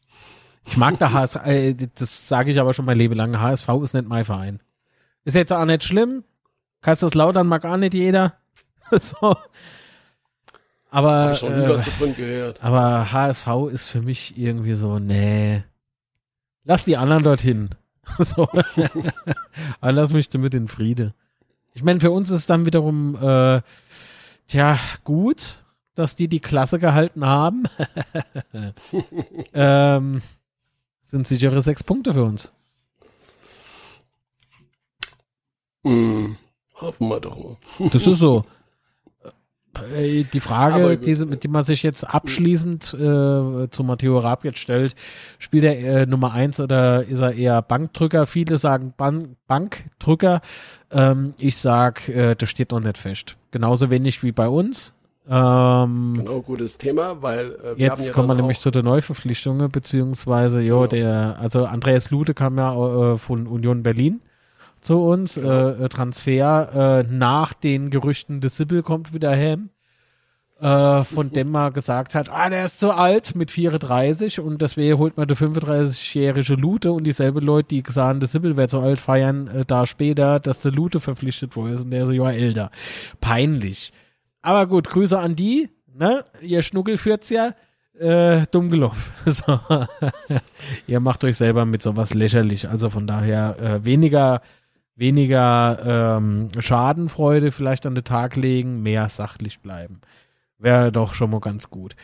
Ich mag der HSV, äh, das sage ich aber schon mein Leben lang, HSV ist nicht mein Verein. Ist jetzt auch nicht schlimm, Kaiserslautern mag auch nicht jeder, so. Aber, Hab schon nie äh, was davon gehört. aber HSV ist für mich irgendwie so, nee. Lass die anderen dorthin. so. aber lass mich damit in Friede. Ich meine, für uns ist dann wiederum, äh, tja, gut, dass die die Klasse gehalten haben. ähm, sind sichere sechs Punkte für uns. Mm, hoffen wir doch mal. das ist so. Äh, die Frage, diese, die man sich jetzt abschließend äh, zu Matteo Raab jetzt stellt, spielt er äh, Nummer eins oder ist er eher Bankdrücker? Viele sagen Ban Bankdrücker. Ähm, ich sag, äh, das steht noch nicht fest. Genauso wenig wie bei uns. Ähm, genau, gutes Thema, weil äh, jetzt ja kommen wir nämlich zu der Neuverpflichtungen, beziehungsweise, jo, genau. der, also Andreas Lude kam ja äh, von Union Berlin zu uns. Genau. Äh, Transfer äh, nach den Gerüchten des Sibyl kommt wieder hem. Äh, von dem man gesagt hat, ah, der ist zu alt mit 34 und deswegen holt man der 35-jährige Lute und dieselbe Leute, die gesagt der Sibyl wäre zu alt, feiern äh, da später, dass der Lute verpflichtet wurde und der ist ein Jahr älter. Peinlich. Aber gut, Grüße an die, ne? Ihr Schnuckel führt's ja. äh, dumm gelaufen. So. Ihr macht euch selber mit sowas lächerlich. Also von daher äh, weniger, weniger ähm, Schadenfreude vielleicht an den Tag legen, mehr sachlich bleiben. Wäre doch schon mal ganz gut.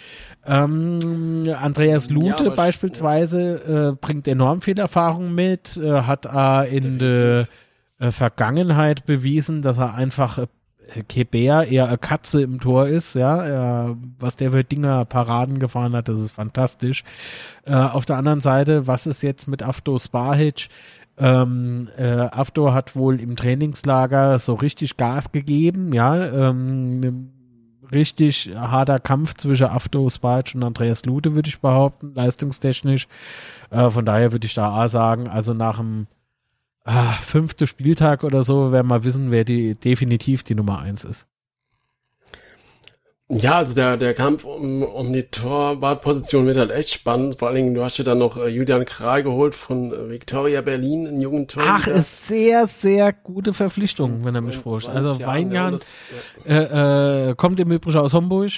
Ähm, Andreas Lute ja, beispielsweise äh, bringt enorm viel Erfahrung mit, äh, hat äh, in der äh, Vergangenheit bewiesen, dass er einfach äh, Keber eher eine Katze im Tor ist, ja, was der für Dinger Paraden gefahren hat, das ist fantastisch. Äh, auf der anderen Seite, was ist jetzt mit Afto Spahic? Ähm, äh, Afto hat wohl im Trainingslager so richtig Gas gegeben, ja, ähm, richtig harter Kampf zwischen Afto Spahic und Andreas Lute, würde ich behaupten, leistungstechnisch. Äh, von daher würde ich da A sagen, also nach dem ah, fünfte Spieltag oder so, werden wir wissen, wer die definitiv die Nummer eins ist. Ja, also der, der Kampf um, um die Torwartposition wird halt echt spannend. Vor allen Dingen, du hast ja dann noch äh, Julian Kral geholt von äh, Victoria Berlin, einen jungen Torhüter. Ach, ist sehr, sehr gute Verpflichtung, wenn er mich forscht. Also Weinjan ja. äh, äh, kommt im Übrigen aus Homburg.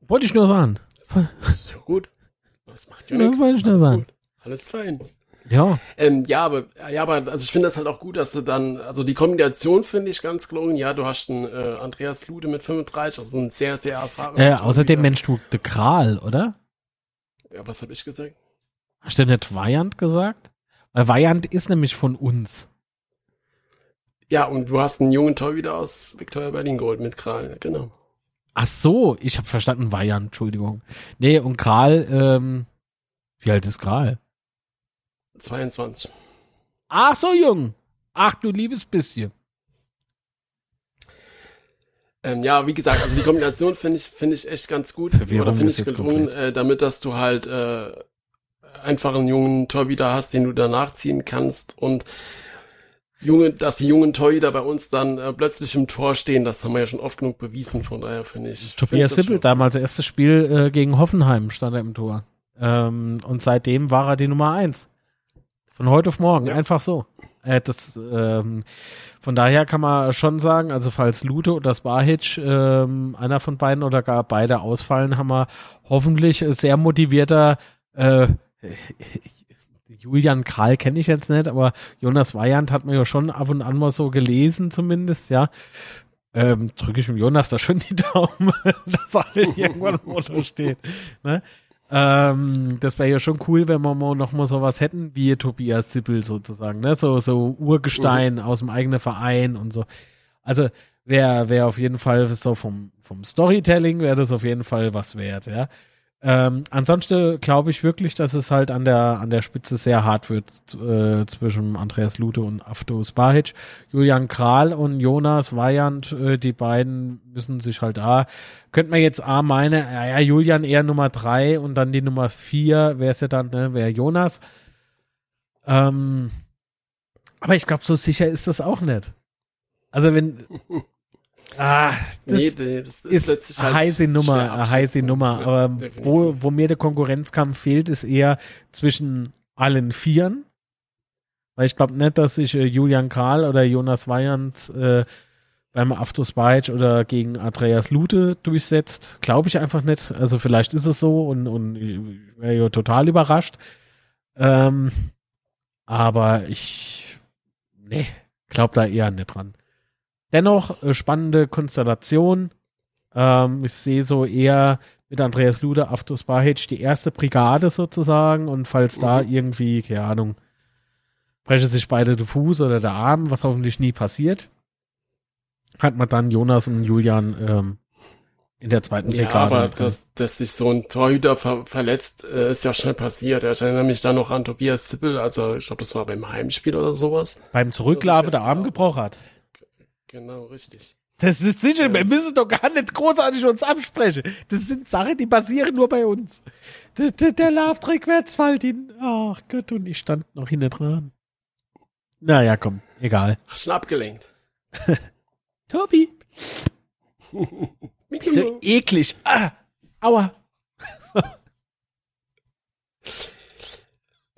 Wollte ich nur sagen. Das ist, so gut. Das macht ja, ja. Wollte ich nur sagen. Gut. Alles fein. Ja. Ähm, ja, aber, ja, aber, also ich finde das halt auch gut, dass du dann, also die Kombination finde ich ganz gelungen. Ja, du hast einen äh, Andreas Lude mit 35, also ein sehr, sehr erfahrener. Äh, außerdem Mensch, du, der Kral, oder? Ja, was habe ich gesagt? Hast du nicht Vajant gesagt? Weil Vajant ist nämlich von uns. Ja, und du hast einen jungen Torhüter aus Victoria Berlin geholt mit Kral, genau. Ach so, ich habe verstanden, Vajant, Entschuldigung. Nee, und Kral, ähm, wie alt ist Kral? 22. Ach so jung. Ach du liebes bisschen. Ähm, ja, wie gesagt, also die Kombination finde ich, finde ich echt ganz gut. Verwirrung oder finde ich gelungen, äh, damit, dass du halt äh, einfach einen jungen Torhüter hast, den du danach ziehen kannst und junge, dass die jungen Torhüter bei uns dann äh, plötzlich im Tor stehen, das haben wir ja schon oft genug bewiesen, von daher finde ich. Tobias find Sippel, damals erstes Spiel äh, gegen Hoffenheim stand er im Tor. Ähm, und seitdem war er die Nummer eins. Von heute auf morgen, ja. einfach so. Äh, das, ähm, von daher kann man schon sagen, also falls Lute oder Spahic, ähm, einer von beiden oder gar beide ausfallen, haben wir hoffentlich sehr motivierter äh, Julian Kral kenne ich jetzt nicht, aber Jonas Weyand hat man ja schon ab und an mal so gelesen, zumindest, ja. Ähm, drücke ich dem Jonas da schon die Daumen, dass er halt irgendwann im Motto steht. Ne? Ähm, das wäre ja schon cool, wenn wir mal noch mal sowas hätten, wie Tobias Zippel sozusagen, ne? So, so Urgestein mhm. aus dem eigenen Verein und so. Also wäre wär auf jeden Fall so vom, vom Storytelling wäre das auf jeden Fall was wert, ja. Ähm, ansonsten glaube ich wirklich, dass es halt an der, an der Spitze sehr hart wird äh, zwischen Andreas Lute und Afto Spahic. Julian Kral und Jonas Weyand, äh, die beiden müssen sich halt da. Könnte man jetzt A meine, ja, Julian eher Nummer drei und dann die Nummer vier, wäre es ja dann, ne, wäre Jonas. Ähm, aber ich glaube, so sicher ist das auch nicht. Also wenn, Ah, das, nee, das ist, ist halt heiße Nummer, eine heiße Nummer. Aber wo, wo mir der Konkurrenzkampf fehlt, ist eher zwischen allen Vieren. Weil ich glaube nicht, dass sich äh, Julian Kral oder Jonas Weyand äh, beim Aftos Bite oder gegen Andreas Lute durchsetzt. Glaube ich einfach nicht. Also vielleicht ist es so und, und ich wäre ja total überrascht. Ähm, aber ich, nee, glaube da eher nicht dran. Dennoch äh, spannende Konstellation. Ähm, ich sehe so eher mit Andreas Lude, Aftos Bahic die erste Brigade sozusagen und falls mhm. da irgendwie, keine Ahnung, brechen sich beide der Fuß oder der Arm, was hoffentlich nie passiert, hat man dann Jonas und Julian ähm, in der zweiten Brigade. Ja, aber dass, dass sich so ein Torhüter ver verletzt, äh, ist ja schnell passiert. Ich erinnere mich dann noch an Tobias Zippel, also ich glaube, das war beim Heimspiel oder sowas. Beim Zurücklaufen der Arm gebrochen hat. Genau, richtig. Das ist sicher, wir müssen doch gar nicht großartig uns absprechen. Das sind Sachen, die passieren nur bei uns. Der, der, der Lauf rückwärts fällt ihn. Ach Gott, und ich stand noch hinten dran. Naja, komm, egal. Hast schon abgelenkt. Tobi. so eklig. Ah, aua.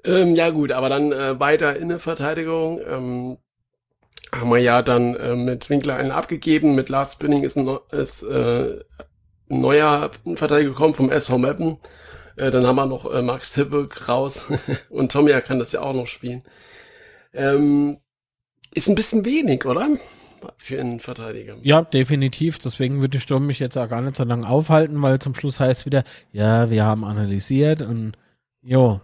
ähm, ja gut, aber dann äh, weiter Innenverteidigung. Ähm, haben wir ja dann äh, mit Winkler einen abgegeben. Mit Last Spinning ist, ein, ist äh, ein neuer Verteidiger gekommen vom SV Meppen. Äh, dann haben wir noch äh, Max Hippe raus und Tommy kann das ja auch noch spielen. Ähm, ist ein bisschen wenig, oder? Für einen Verteidiger. Ja, definitiv. Deswegen würde ich Sturm mich jetzt auch gar nicht so lange aufhalten, weil zum Schluss heißt wieder, ja, wir haben analysiert und jo.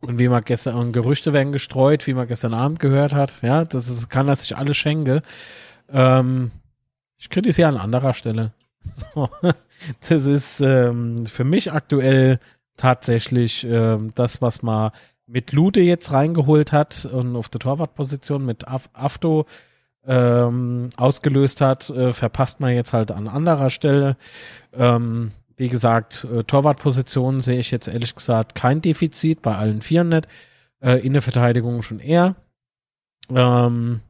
und wie man gestern, und Gerüchte werden gestreut, wie man gestern Abend gehört hat. Ja, das ist, kann er sich alles schenken. Ähm, ich kritisiere an anderer Stelle. So. Das ist ähm, für mich aktuell tatsächlich ähm, das, was man mit Lude jetzt reingeholt hat und auf der Torwartposition mit Af Afto ähm, ausgelöst hat, äh, verpasst man jetzt halt an anderer Stelle. Ähm, wie gesagt, äh, Torwartposition sehe ich jetzt ehrlich gesagt kein Defizit bei allen Vieren nicht. Äh, Innenverteidigung schon eher. Ähm,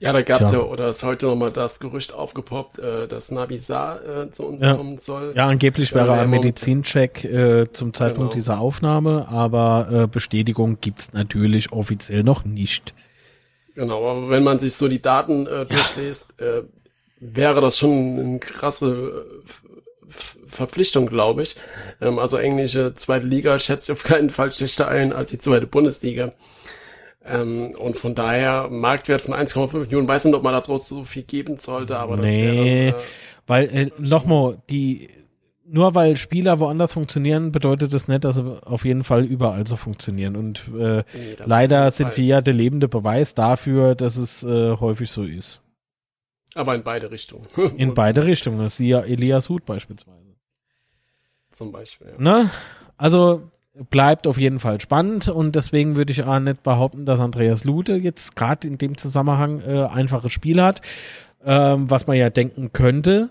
ja, da gab's ja, oder ist heute nochmal das Gerücht aufgepoppt, äh, dass Nabi Sa äh, zu uns ja. kommen soll. Ja, angeblich wäre er ein Medizincheck äh, zum Zeitpunkt genau. dieser Aufnahme, aber äh, Bestätigung gibt's natürlich offiziell noch nicht. Genau, aber wenn man sich so die Daten äh, durchliest, äh, wäre das schon eine krasse äh, Verpflichtung, glaube ich. Ähm, also englische zweite Liga schätze ich auf keinen Fall schlechter ein als die zweite Bundesliga. Ähm, und von daher Marktwert von 1,5 Millionen. Weiß nicht, ob man da draus so viel geben sollte, aber das nee, wäre. Äh, weil, äh, nochmal, die, nur weil Spieler woanders funktionieren, bedeutet das nicht, dass sie auf jeden Fall überall so funktionieren. Und äh, nee, leider sind wir ja der lebende Beweis dafür, dass es äh, häufig so ist. Aber in beide Richtungen. in beide Richtungen. Das ist ja Elias Huth beispielsweise. Zum Beispiel. Ja. Ne? Also bleibt auf jeden Fall spannend und deswegen würde ich auch nicht behaupten, dass Andreas Lute jetzt gerade in dem Zusammenhang äh, einfaches Spiel hat, ähm, was man ja denken könnte,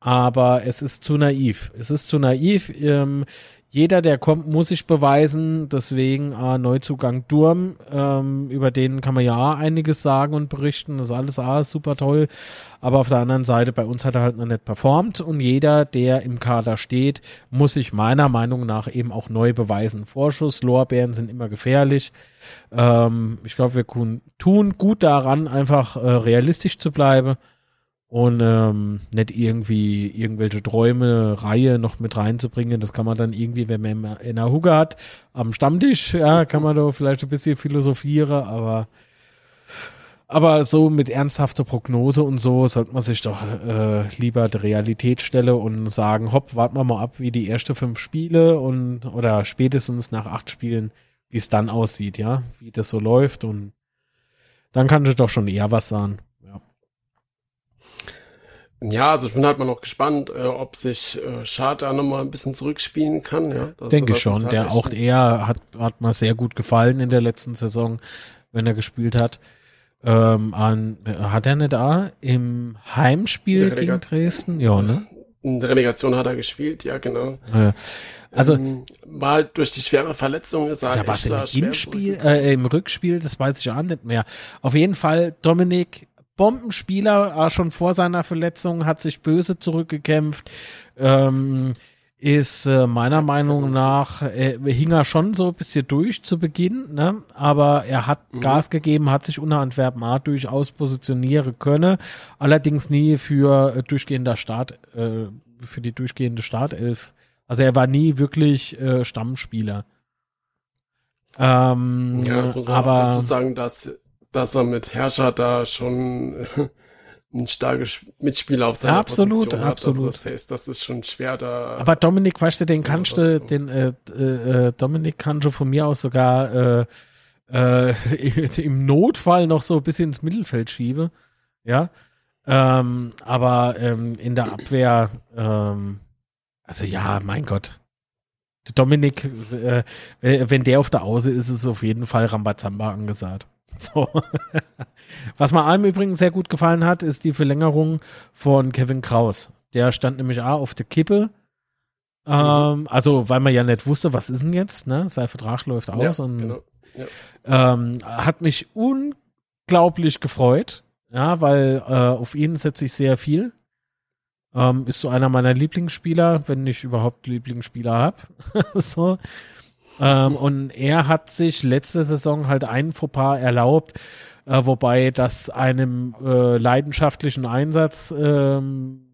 aber es ist zu naiv. Es ist zu naiv. Ähm, jeder, der kommt, muss sich beweisen. Deswegen äh, Neuzugang Durm, ähm, über den kann man ja einiges sagen und berichten. Das ist alles ah, super toll. Aber auf der anderen Seite, bei uns hat er halt noch nicht performt. Und jeder, der im Kader steht, muss sich meiner Meinung nach eben auch neu beweisen. Vorschuss, Lorbeeren sind immer gefährlich. Ähm, ich glaube, wir tun gut daran, einfach äh, realistisch zu bleiben und ähm, nicht irgendwie irgendwelche Träume, Reihe noch mit reinzubringen. Das kann man dann irgendwie, wenn man in der Huge hat, am Stammtisch, ja, kann man da vielleicht ein bisschen philosophieren, aber aber so mit ernsthafter Prognose und so sollte man sich doch äh, lieber der Realität stellen und sagen, hopp, warten wir mal ab, wie die ersten fünf Spiele und oder spätestens nach acht Spielen, wie es dann aussieht, ja, wie das so läuft und dann kann ich doch schon eher was sagen. Ja, also ich bin halt mal noch gespannt, äh, ob sich äh, Schad da nochmal ein bisschen zurückspielen kann. Ja, das, Denke schon. Halt der auch er hat, hat mal sehr gut gefallen in der letzten Saison, wenn er gespielt hat. Ähm, an, hat er nicht da im Heimspiel gegen Dresden? Ja, ne? In der Relegation hat er gespielt, ja, genau. Ja. Also ähm, war halt durch die schwere Verletzung ist er da war im Hinspiel, äh, im Rückspiel, das weiß ich auch nicht mehr. Auf jeden Fall, Dominik Bombenspieler, äh, schon vor seiner Verletzung, hat sich böse zurückgekämpft. Ähm, ist äh, meiner Meinung nach, äh, hing er schon so ein bisschen durch zu Beginn, ne? aber er hat mhm. Gas gegeben, hat sich unter Antwerpen A durchaus positionieren können, allerdings nie für äh, durchgehender Start, äh, für die durchgehende Startelf. Also er war nie wirklich äh, Stammspieler. Ähm, ja, das muss man aber, dazu sagen, dass dass er mit Herrscher da schon ein starkes Mitspieler auf seiner absolut, Position hat. Absolut, also das heißt, das ist schon schwer da. Aber Dominik, weißt du, den kannst du, den äh, äh, äh, Dominik kannst du von mir aus sogar äh, äh, im Notfall noch so ein bisschen ins Mittelfeld schiebe. Ja. Ähm, aber ähm, in der Abwehr, ähm, also ja, mein Gott. Dominik, äh, wenn der auf der Auße ist, ist auf jeden Fall Rambazamba angesagt. So. Was mir allem übrigens sehr gut gefallen hat, ist die Verlängerung von Kevin Kraus. Der stand nämlich A auf der Kippe. Ähm, also, weil man ja nicht wusste, was ist denn jetzt, ne? Sein Vertrag läuft aus ja, und genau. ja. ähm, hat mich unglaublich gefreut, ja, weil äh, auf ihn setze ich sehr viel. Ähm, ist so einer meiner Lieblingsspieler, wenn ich überhaupt Lieblingsspieler habe. so. Ähm, und er hat sich letzte Saison halt einen Fauxpas erlaubt, äh, wobei das einem äh, leidenschaftlichen Einsatz ähm,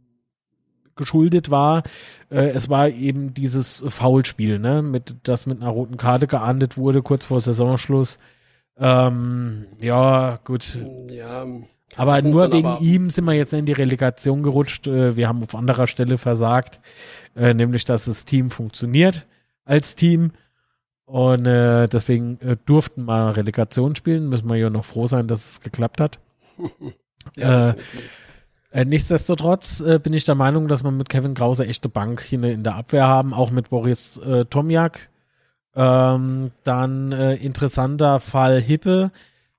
geschuldet war. Äh, es war eben dieses Foulspiel, ne, mit, das mit einer roten Karte geahndet wurde, kurz vor Saisonschluss. Ähm, ja, gut. Ja. Aber nur wegen ihm sind wir jetzt in die Relegation gerutscht. Äh, wir haben auf anderer Stelle versagt, äh, nämlich dass das Team funktioniert als Team. Und äh, deswegen äh, durften wir Relegation spielen. Müssen wir ja noch froh sein, dass es geklappt hat. ja, äh, äh, nichtsdestotrotz äh, bin ich der Meinung, dass wir mit Kevin Krause echte Bank hier in der Abwehr haben, auch mit Boris äh, Tomjak. Ähm, dann interessanter Fall Hippe.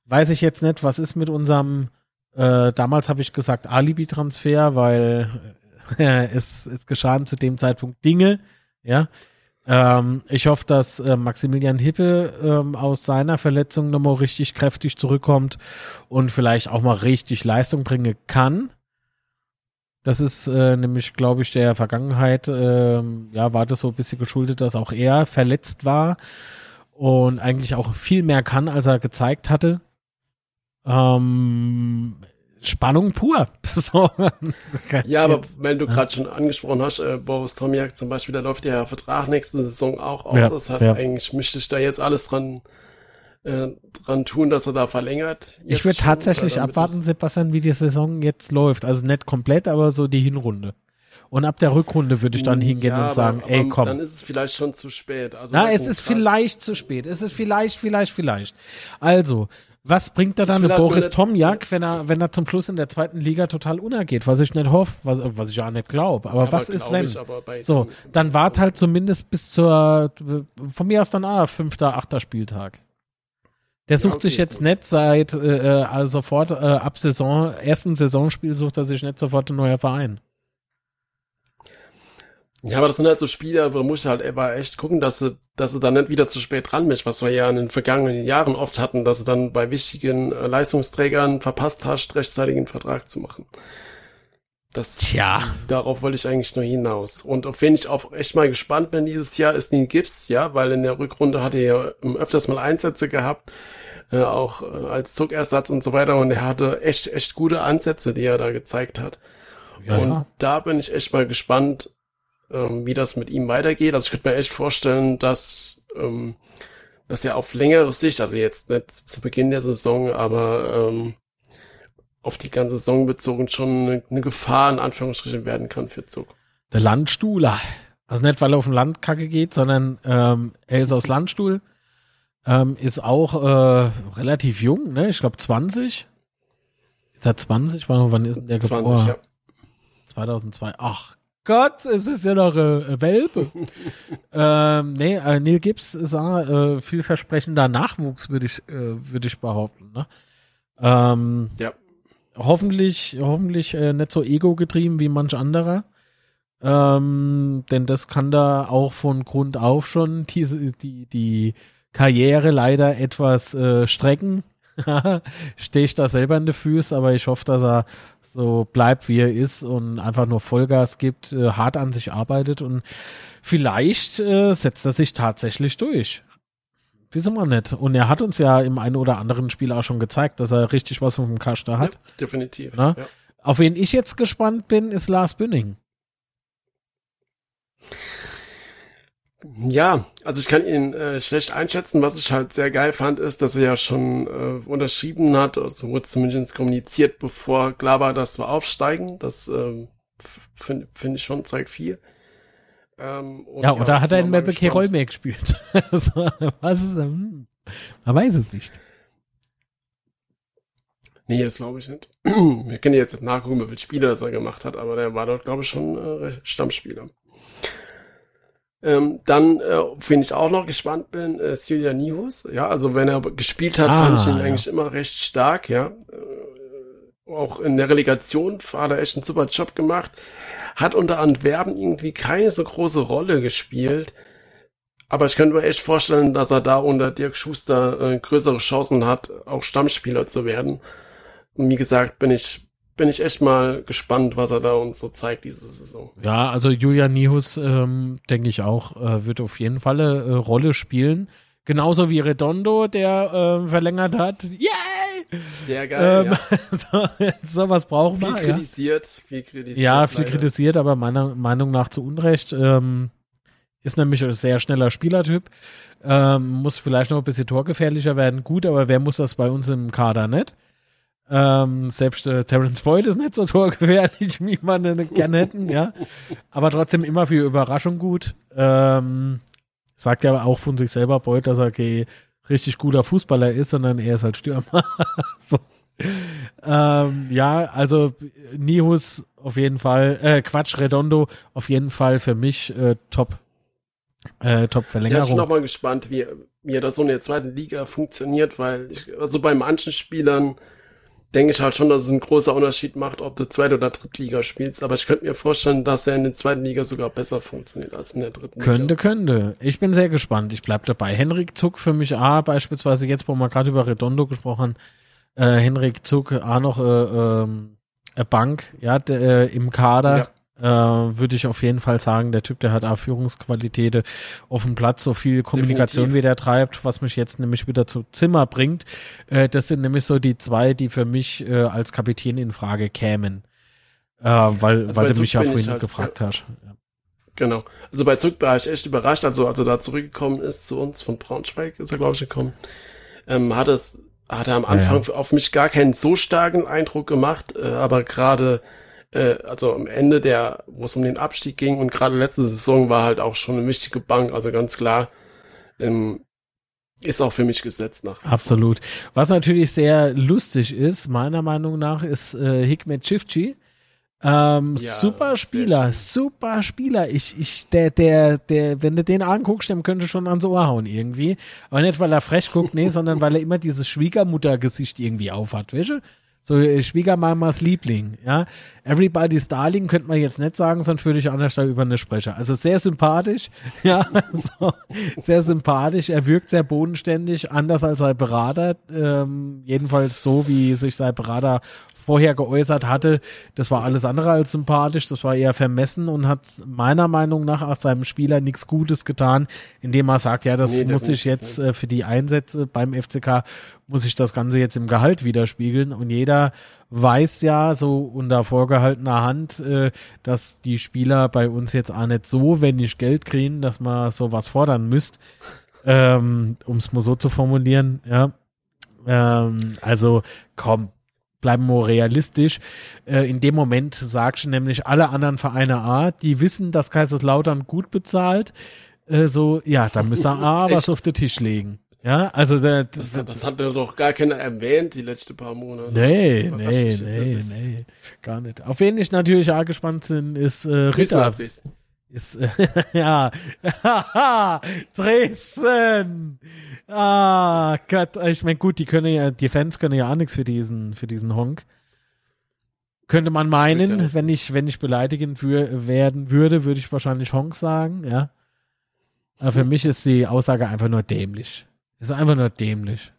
Weiß ich jetzt nicht, was ist mit unserem, damals habe ich gesagt Alibi-Transfer, weil es, es geschahen zu dem Zeitpunkt Dinge, ja. Ähm, ich hoffe, dass äh, Maximilian Hippe ähm, aus seiner Verletzung nochmal richtig kräftig zurückkommt und vielleicht auch mal richtig Leistung bringen kann. Das ist äh, nämlich, glaube ich, der Vergangenheit, äh, ja, war das so ein bisschen geschuldet, dass auch er verletzt war und eigentlich auch viel mehr kann, als er gezeigt hatte. Ähm, Spannung pur. So. ja, aber wenn du gerade schon angesprochen hast, äh, Boris Tomiak zum Beispiel, da läuft ja Vertrag nächste Saison auch aus. Ja, das heißt, ja. eigentlich müsste ich da jetzt alles dran, äh, dran tun, dass er da verlängert. Ich würde tatsächlich abwarten, Sebastian, wie die Saison jetzt läuft. Also nicht komplett, aber so die Hinrunde. Und ab der Rückrunde würde ich dann hingehen ja, und sagen, aber, ey, komm. Dann ist es vielleicht schon zu spät. Also, Na, es ist vielleicht zu spät. Es ist vielleicht, vielleicht, vielleicht. Also, was bringt da dann halt Boris Tomjak, wenn er, wenn er zum Schluss in der zweiten Liga total untergeht? Was ich nicht hoffe, was, was ich auch nicht glaube. Aber ja, was aber ist wenn? so, dann wart halt zumindest bis zur, von mir aus dann ah, fünfter, achter Spieltag. Der sucht ja, okay, sich jetzt gut. nicht seit äh, also sofort äh, ab Saison, ersten Saisonspiel sucht er sich nicht sofort ein neuer Verein. Ja, aber das sind halt so Spiele, wo muss halt aber echt gucken, dass sie, dass sie dann nicht wieder zu spät dran mischt, was wir ja in den vergangenen Jahren oft hatten, dass sie dann bei wichtigen äh, Leistungsträgern verpasst hast, rechtzeitig einen Vertrag zu machen. Das, Tja. Darauf wollte ich eigentlich nur hinaus. Und auf wen ich auch echt mal gespannt bin dieses Jahr, ist Neil Gibbs, ja, weil in der Rückrunde hat er ja öfters mal Einsätze gehabt, äh, auch äh, als Zuckersatz und so weiter, und er hatte echt, echt gute Ansätze, die er da gezeigt hat. Ja, und da bin ich echt mal gespannt, ähm, wie das mit ihm weitergeht. Also ich könnte mir echt vorstellen, dass, ähm, dass er auf längere Sicht, also jetzt nicht zu Beginn der Saison, aber ähm, auf die ganze Saison bezogen schon eine, eine Gefahr in Anführungsstrichen werden kann für Zug. Der Landstuhler. Also nicht, weil er auf den Landkacke geht, sondern ähm, er ist aus Landstuhl, ähm, ist auch äh, relativ jung, ne? Ich glaube 20. Ist er 20? Wann ist der 20, geboren? Ja. 2002. Ach Gott, es ist ja noch äh, Welpe. ähm, nee, äh, Neil Gibbs ist äh, vielversprechender Nachwuchs, würde ich, äh, würde ich behaupten. Ne? Ähm, ja. Hoffentlich, hoffentlich äh, nicht so ego-getrieben wie manch anderer. Ähm, denn das kann da auch von Grund auf schon diese, die, die Karriere leider etwas äh, strecken. stehe ich da selber in den Füßen, aber ich hoffe, dass er so bleibt, wie er ist und einfach nur Vollgas gibt, äh, hart an sich arbeitet und vielleicht äh, setzt er sich tatsächlich durch. Wissen wir nicht. Und er hat uns ja im einen oder anderen Spiel auch schon gezeigt, dass er richtig was vom Kaster hat. Ja, definitiv. Ja. Auf wen ich jetzt gespannt bin, ist Lars Bünning. Ja, also ich kann ihn äh, schlecht einschätzen. Was ich halt sehr geil fand, ist, dass er ja schon äh, unterschrieben hat, also wurde zumindest kommuniziert, bevor klar war, dass wir aufsteigen. Das äh, finde find ich schon, zeigt viel. Ähm, ja, oder ja, hat er in Mapeke Rollmeer gespielt? also, was ist, hm, man weiß es nicht. Nee, das glaube ich nicht. Wir können jetzt nachgucken, wie viele Spiele das er gemacht hat, aber der war dort, glaube ich, schon äh, Stammspieler. Ähm, dann, äh, wenn ich auch noch gespannt bin, äh, Celia Nihus. Ja, also wenn er gespielt hat, ah, fand ich ihn ja. eigentlich immer recht stark, ja. Äh, auch in der Relegation hat er echt einen super Job gemacht. Hat unter Antwerpen irgendwie keine so große Rolle gespielt. Aber ich könnte mir echt vorstellen, dass er da unter Dirk Schuster äh, größere Chancen hat, auch Stammspieler zu werden. Und wie gesagt, bin ich bin ich echt mal gespannt, was er da uns so zeigt diese Saison. Ja, also Julian Nihus, ähm, denke ich auch, äh, wird auf jeden Fall eine äh, Rolle spielen. Genauso wie Redondo, der äh, verlängert hat. Yay! Sehr geil. Ähm, ja. so, was brauchen viel wir. Kritisiert, ja. Viel kritisiert. Ja, viel leider. kritisiert, aber meiner Meinung nach zu Unrecht. Ähm, ist nämlich ein sehr schneller Spielertyp. Ähm, muss vielleicht noch ein bisschen torgefährlicher werden. Gut, aber wer muss das bei uns im Kader nicht? Ähm, selbst äh, Terence Boyd ist nicht so torgefährlich, wie man ihn gerne hätten, ja. Aber trotzdem immer für Überraschung gut. Ähm, sagt ja auch von sich selber Boyd, dass er okay, richtig guter Fußballer ist, sondern er ist halt Stürmer. so. ähm, ja, also Nihus auf jeden Fall, äh, Quatsch, Redondo auf jeden Fall für mich äh, top. Äh, Top-Verlängerung. Ja, ich bin auch mal gespannt, wie, wie das so in der zweiten Liga funktioniert, weil ich, also bei manchen Spielern denke ich halt schon, dass es einen großen Unterschied macht, ob du Zweit- oder Drittliga spielst. Aber ich könnte mir vorstellen, dass er in der zweiten Liga sogar besser funktioniert als in der dritten könnte, Liga. Könnte, könnte. Ich bin sehr gespannt. Ich bleibe dabei. Henrik Zuck für mich A, beispielsweise jetzt, wo wir gerade über Redondo gesprochen haben, äh, Henrik Zuck A noch äh, äh, Bank, ja, de, äh, im Kader. Ja äh, würde ich auf jeden Fall sagen, der Typ, der hat auch Führungsqualitäten auf dem Platz, so viel Kommunikation Definitiv. wie der treibt, was mich jetzt nämlich wieder zu Zimmer bringt. Äh, das sind nämlich so die zwei, die für mich äh, als Kapitän in Frage kämen. Äh, weil, also weil du mich ja vorhin halt, gefragt ja. hast. Ja. Genau. Also bei Zug war ich echt überrascht, also als er da zurückgekommen ist zu uns von Braunschweig, ist er glaube ich gekommen, ähm, hat es hat er am Anfang ja, auf mich gar keinen so starken Eindruck gemacht, äh, aber gerade äh, also am Ende der, wo es um den Abstieg ging und gerade letzte Saison war halt auch schon eine wichtige Bank, also ganz klar, ähm, ist auch für mich gesetzt nach. Absolut. Was natürlich sehr lustig ist, meiner Meinung nach, ist äh, Hikmet Chifchi. Ähm, ja, super Spieler, super Spieler. Ich, ich, der, der, der, wenn du den anguckst, dem könnte schon ans Ohr hauen irgendwie. Aber nicht, weil er frech guckt, nee, sondern weil er immer dieses Schwiegermuttergesicht irgendwie aufhat, weißt du? So äh, Schwiegermamas Liebling, ja. Everybody's Darling könnte man jetzt nicht sagen, sonst würde ich anders über eine sprechen. Also sehr sympathisch, ja, so, sehr sympathisch. Er wirkt sehr bodenständig, anders als sein Berater. Ähm, jedenfalls so, wie sich sein Berater vorher geäußert hatte, das war alles andere als sympathisch, das war eher vermessen und hat meiner Meinung nach aus seinem Spieler nichts Gutes getan, indem er sagt, ja, das nee, muss ich jetzt äh, für die Einsätze beim FCK, muss ich das Ganze jetzt im Gehalt widerspiegeln und jeder weiß ja so unter vorgehaltener Hand, äh, dass die Spieler bei uns jetzt auch nicht so wenig Geld kriegen, dass man sowas fordern müsst, ähm, um es mal so zu formulieren, ja. Ähm, also komm, bleiben wir realistisch. Äh, in dem Moment sagst du nämlich alle anderen Vereine A, die wissen, dass Kaiserslautern gut bezahlt, äh, so, ja, da müsste A was auf den Tisch legen. Ja, also der, das, das hat ja doch gar keiner erwähnt, die letzten paar Monate. Nee, nee, nee, nee, gar nicht. Auf wen ich natürlich auch gespannt bin, ist äh, Ritter. Dresden. Ist, äh, ja, Dresden! Ah, Gott, ich meine, gut, die können ja, die Fans können ja auch nichts für diesen, für diesen Honk. Könnte man meinen, ja wenn ich, wenn ich beleidigend für, werden würde, würde ich wahrscheinlich Honk sagen, ja. Aber für hm. mich ist die Aussage einfach nur dämlich. Ist einfach nur dämlich.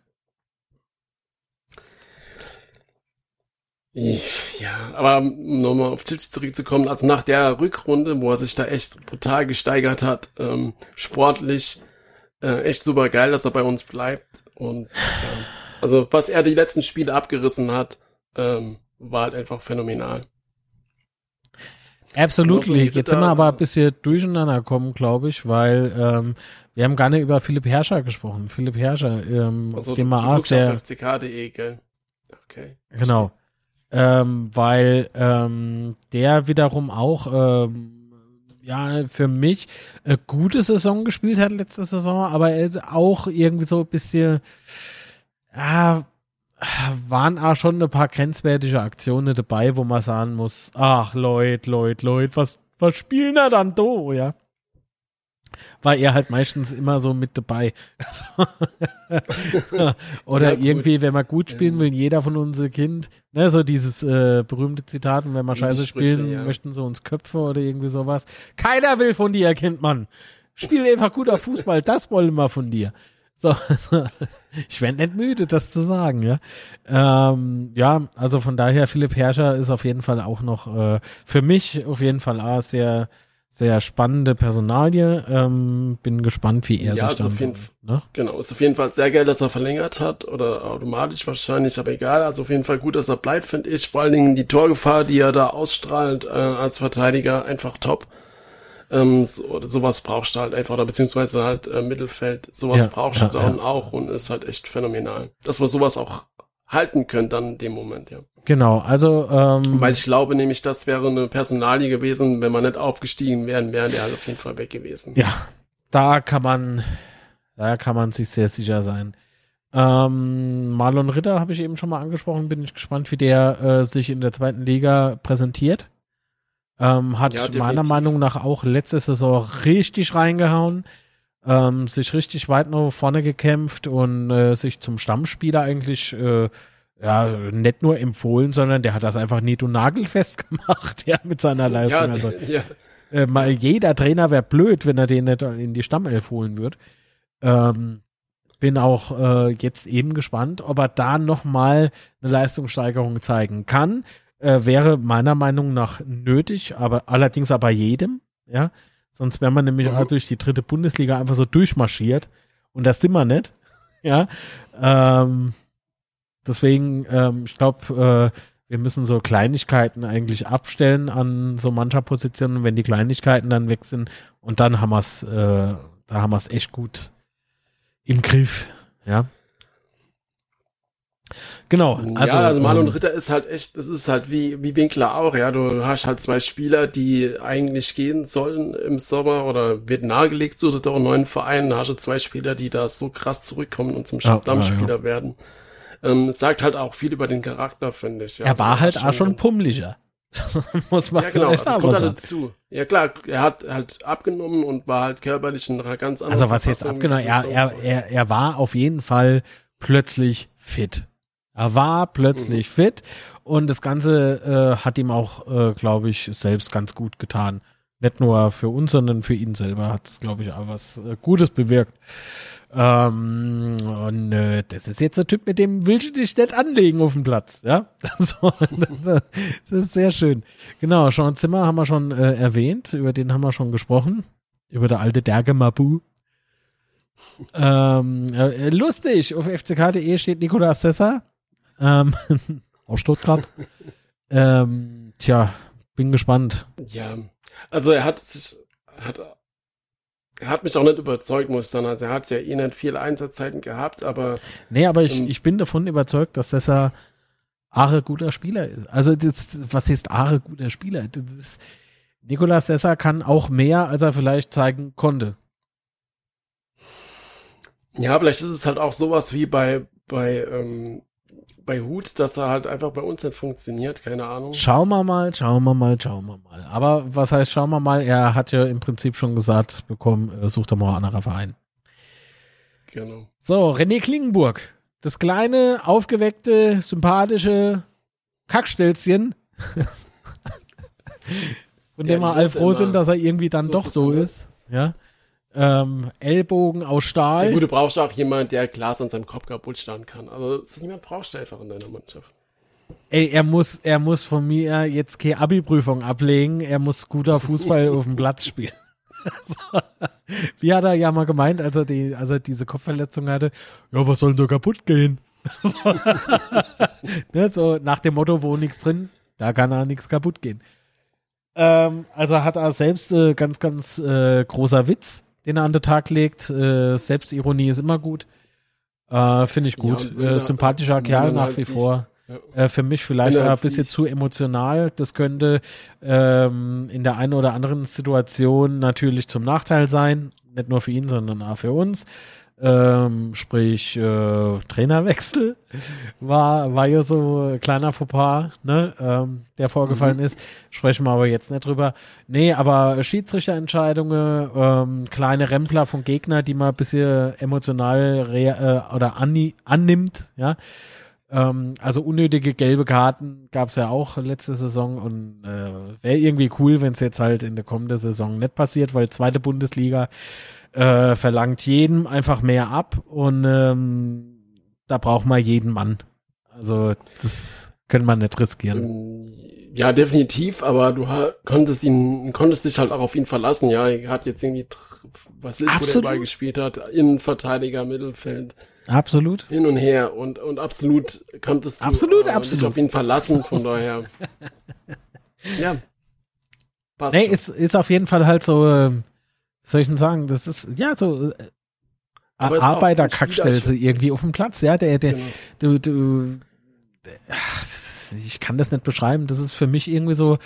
Ja, aber um nochmal auf Chichi zurückzukommen, also nach der Rückrunde, wo er sich da echt brutal gesteigert hat, ähm, sportlich, äh, echt super geil, dass er bei uns bleibt. Und ja, also was er die letzten Spiele abgerissen hat, ähm, war halt einfach phänomenal. Absolut. Jetzt sind wir aber ein bisschen durcheinander gekommen, glaube ich, weil ähm, wir haben gar nicht über Philipp Herrscher gesprochen. Philipp Herrscher, ähm, also, auf dem mal der fck.de, gell? Okay. Genau. Ähm, weil ähm, der wiederum auch ähm, ja für mich eine gute Saison gespielt hat letzte Saison, aber auch irgendwie so ein bisschen ja, waren auch schon ein paar grenzwertige Aktionen dabei, wo man sagen muss, ach Leute, Leute, Leute, was, was spielen da dann do, ja? War er halt meistens immer so mit dabei. Oder ja, irgendwie, wenn man gut spielen ja. will, jeder von uns Kind, ne, so dieses äh, berühmte Zitat, wenn wir scheiße spielen, ja. möchten so uns Köpfe oder irgendwie sowas. Keiner will von dir, Kind, Mann. Spiel einfach guter Fußball, das wollen wir von dir. So, ich werde nicht müde, das zu sagen, ja. Ähm, ja, also von daher, Philipp Herrscher ist auf jeden Fall auch noch äh, für mich auf jeden Fall A, sehr, sehr spannende Personalie. Ähm, bin gespannt, wie er Ja, sich dann. auf jeden ne? Genau, ist auf jeden Fall sehr geil, dass er verlängert hat oder automatisch wahrscheinlich, aber egal. Also auf jeden Fall gut, dass er bleibt, finde ich. Vor allen Dingen die Torgefahr, die er da ausstrahlt äh, als Verteidiger, einfach top. Ähm, so, oder sowas brauchst du halt einfach, oder beziehungsweise halt äh, Mittelfeld, sowas Ja, brauchst ja, du dann ja. auch und ist halt echt phänomenal. Dass wir sowas auch halten können dann in dem Moment, ja. Genau, also ähm, Weil ich glaube nämlich, das wäre eine Personalie gewesen, wenn wir nicht aufgestiegen wären, wären der halt auf jeden Fall weg gewesen. Ja, da kann man, da kann man sich sehr sicher sein. Ähm, Marlon Ritter habe ich eben schon mal angesprochen, bin ich gespannt, wie der äh, sich in der zweiten Liga präsentiert. Ähm, hat Ja, meiner. Meinung nach auch letzte Saison richtig reingehauen, ähm, sich richtig weit nach vorne gekämpft und äh, sich zum Stammspieler eigentlich äh, ja, nicht nur empfohlen, sondern der hat das einfach nicht und nagelfest gemacht, ja, mit seiner Leistung. Ja, also, ja, äh, mal jeder Trainer wäre blöd, wenn er den nicht in die Stammelf holen würde. Ähm, bin auch äh, jetzt eben gespannt, ob er da nochmal eine Leistungssteigerung zeigen kann. Äh, wäre meiner Meinung nach nötig, aber allerdings aber jedem, ja. Sonst wäre man nämlich Mhm. auch durch die dritte Bundesliga einfach so durchmarschiert. Und das sind wir nicht. Ja. Ähm, deswegen, ähm, ich glaube, äh, wir müssen so Kleinigkeiten eigentlich abstellen an so mancher Position. Und wenn die Kleinigkeiten dann weg sind, und dann haben wir es, äh, da haben wir es echt gut im Griff. Ja. Genau. Also, ja, also Marlon ähm, Ritter ist halt echt, das ist halt wie, wie Winkler auch, ja. Du hast halt zwei Spieler, die eigentlich gehen sollen im Sommer oder wird nahegelegt, sucht doch einen neuen Verein. Da hast du zwei Spieler, die da so krass zurückkommen und zum Ja, Stammspieler werden. Ähm, sagt halt auch viel über den Charakter, finde ich. Ja, er Also, war halt das auch schon pummeliger. Muss man Ja, genau, das kommt halt sagen. dazu. Ja, klar, er hat halt abgenommen und war halt körperlich in einer ganz anderen Also was jetzt abgenommen, wie er, er, er, er war auf jeden Fall plötzlich fit. Er war plötzlich fit und das Ganze äh, hat ihm auch, äh, glaube ich, selbst ganz gut getan. Nicht nur für uns, sondern für ihn selber hat es, glaube ich, auch was äh, Gutes bewirkt. Ähm, und äh, das ist jetzt der Typ, mit dem willst du dich nicht anlegen auf dem Platz, ja? So, das, das ist sehr schön. Genau, Sean Zimmer haben wir schon äh, erwähnt, über den haben wir schon gesprochen. Über der alte Derge Mabu. Ähm, äh, lustig, auf fck.de steht Nicolas Sessa. Ähm, aus Stuttgart. ähm, tja, bin gespannt. Ja, also er hat sich, hat, er hat mich auch nicht überzeugt, muss ich sagen. Also er hat ja eh nicht viele Einsatzzeiten gehabt, aber Nee, aber ich, Ähm, ich bin davon überzeugt, dass Sessa Aare guter Spieler ist. Also das, was heißt Aare guter Spieler? Das ist, Nicolas Sessa kann auch mehr, als er vielleicht zeigen konnte. ja, vielleicht ist es halt auch sowas wie bei, bei, ähm, bei Hut, dass er halt einfach bei uns nicht funktioniert, keine Ahnung. Schauen wir mal, schauen wir mal, schauen wir mal. Aber was heißt schauen wir mal? Er hat ja im Prinzip schon gesagt bekommen, äh, sucht er mal einen anderen Verein. Genau. So, René Klingenburg. Das kleine, aufgeweckte, sympathische Kackstelzchen. Von Ja, dem wir muss froh sind, dass er irgendwie dann doch so ist. Ja. Ähm, Ellbogen aus Stahl. Ja, gut, du brauchst auch jemanden, der Glas an seinem Kopf kaputt schlagen kann. Also so jemand brauchst du einfach in deiner Mannschaft. Ey, er muss, er muss von mir jetzt keine Abi-Prüfung ablegen. Er muss guter Fußball auf dem Platz spielen. so. Wie hat er ja mal gemeint, als er, die, als er diese Kopfverletzung hatte? Ja, was soll denn da kaputt gehen? so. ne, so nach dem Motto, wo nichts drin, da kann er nichts kaputt gehen. Ähm, also hat er selbst äh, ganz, ganz äh, großer Witz, den er an den Tag legt. Äh, Selbstironie ist immer gut. Äh, Finde ich Ja, gut. und wenn äh, er- sympathischer Kerl nach wie vor. Ja. Äh, für mich vielleicht ein bisschen zu emotional. Das könnte ähm, in der einen oder anderen Situation natürlich zum Nachteil sein. Nicht nur für ihn, sondern auch für uns. Ähm, sprich, äh, Trainerwechsel war, war ja so ein kleiner Fauxpas, ne, ähm, der vorgefallen Mhm. ist. Sprechen wir aber jetzt nicht drüber. Nee, aber Schiedsrichterentscheidungen, ähm, kleine Rempler von Gegner, die man ein bisschen emotional äh, oder anni annimmt, ja. Ähm, also unnötige gelbe Karten gab es ja auch letzte Saison und äh, wäre irgendwie cool, wenn es jetzt halt in der kommenden Saison nicht passiert, weil zweite Bundesliga äh, verlangt jedem einfach mehr ab und ähm, da braucht man jeden Mann. Also das Können wir nicht riskieren. Ähm, ja, definitiv, aber du konntest ihn, konntest dich halt auch auf ihn verlassen. Ja, er hat jetzt irgendwie, was ist, wo der Ball gespielt hat, Innenverteidiger, Mittelfeld. Absolut. Hin und her und, und absolut konntest du absolut, äh, absolut. dich auf ihn verlassen, von daher. ja. Passt nee, ist, ist auf jeden Fall halt so, äh, soll ich denn sagen, das ist, ja, so, äh, Arbeiterkackstelze irgendwie auf dem Platz, ja, der, der, genau. du, du, ich kann das nicht beschreiben, das ist für mich irgendwie so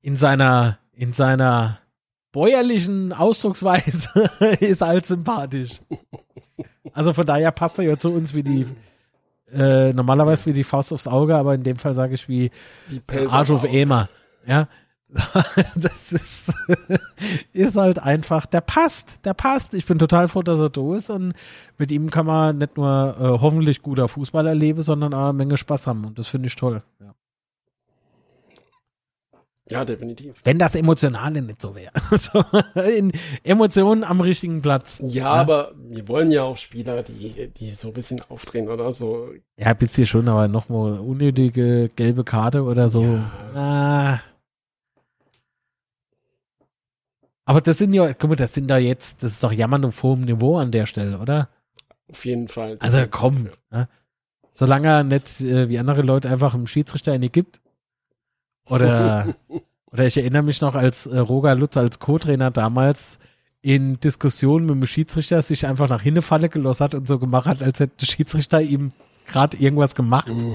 in seiner, in seiner bäuerlichen Ausdrucksweise ist halt sympathisch. Also von daher passt er ja zu uns wie die, äh, normalerweise wie die Faust aufs Auge, aber in dem Fall sage ich wie die Arsch auf Emer. Ja, das ist, ist halt einfach, der passt, der passt. Ich bin total froh, dass er da ist und mit ihm kann man nicht nur äh, hoffentlich guter Fußball erleben, sondern auch eine Menge Spaß haben und das finde ich toll. Ja. ja. definitiv. Wenn das Emotionale nicht so wäre. so, Emotionen am richtigen Platz. Ja, ja, aber wir wollen ja auch Spieler, die, die so ein bisschen aufdrehen oder so. Ja, bisschen schon, aber nochmal unnötige gelbe Karte oder so. Ja. Ah. Aber das sind ja, guck mal, das sind da jetzt, das ist doch Jammern auf hohem Niveau an der Stelle, oder? Auf jeden Fall. Also komm, ja. ne? solange er nicht äh, wie andere Leute einfach einem Schiedsrichter eine gibt. Oder, oder ich erinnere mich noch, als äh, Roger Lutz als Co-Trainer damals in Diskussionen mit dem Schiedsrichter sich einfach nach hinten Falle gelost hat und so gemacht hat, als hätte der Schiedsrichter ihm gerade irgendwas gemacht. Mm.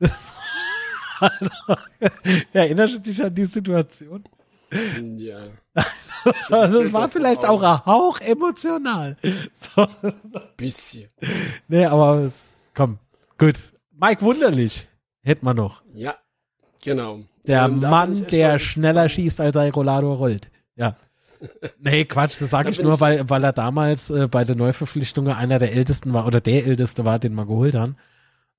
also, erinnerst du dich an die Situation? Ja. also es war vielleicht auch ein Hauch emotional. So. Bisschen. Nee, aber es, komm, gut. Mike Wunderlich hätte man noch. Ja, genau. Der ähm, Mann, der schneller schießt, als er Rolado rollt. Ja. Nee, Quatsch, das sage ich nur, weil, weil er damals äh, bei der Neuverpflichtung einer der ältesten war oder der älteste war, den wir geholt haben.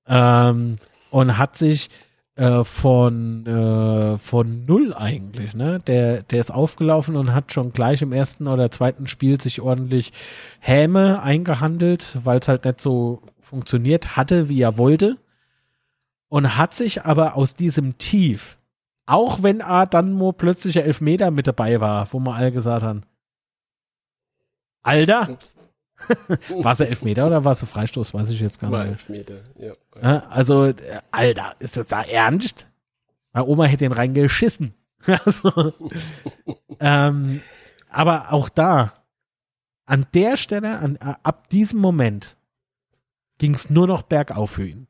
Ähm, und hat sich äh, von, äh, von null eigentlich, ne? Der, der ist aufgelaufen und hat schon gleich im ersten oder zweiten Spiel sich ordentlich Häme eingehandelt, weil es halt nicht so funktioniert hatte, wie er wollte. Und hat sich aber aus diesem Tief, auch wenn er dann nur plötzlich Elfmeter mit dabei war, wo wir alle gesagt haben, Alter, Ups. war es Elfmeter oder war es Freistoß? Weiß ich jetzt gar war nicht. Elfmeter, ja. Also, Alter, ist das da ernst? Meine Oma hätte den reingeschissen. also, ähm, aber auch da, an der Stelle, an, ab diesem Moment, ging es nur noch bergauf für ihn.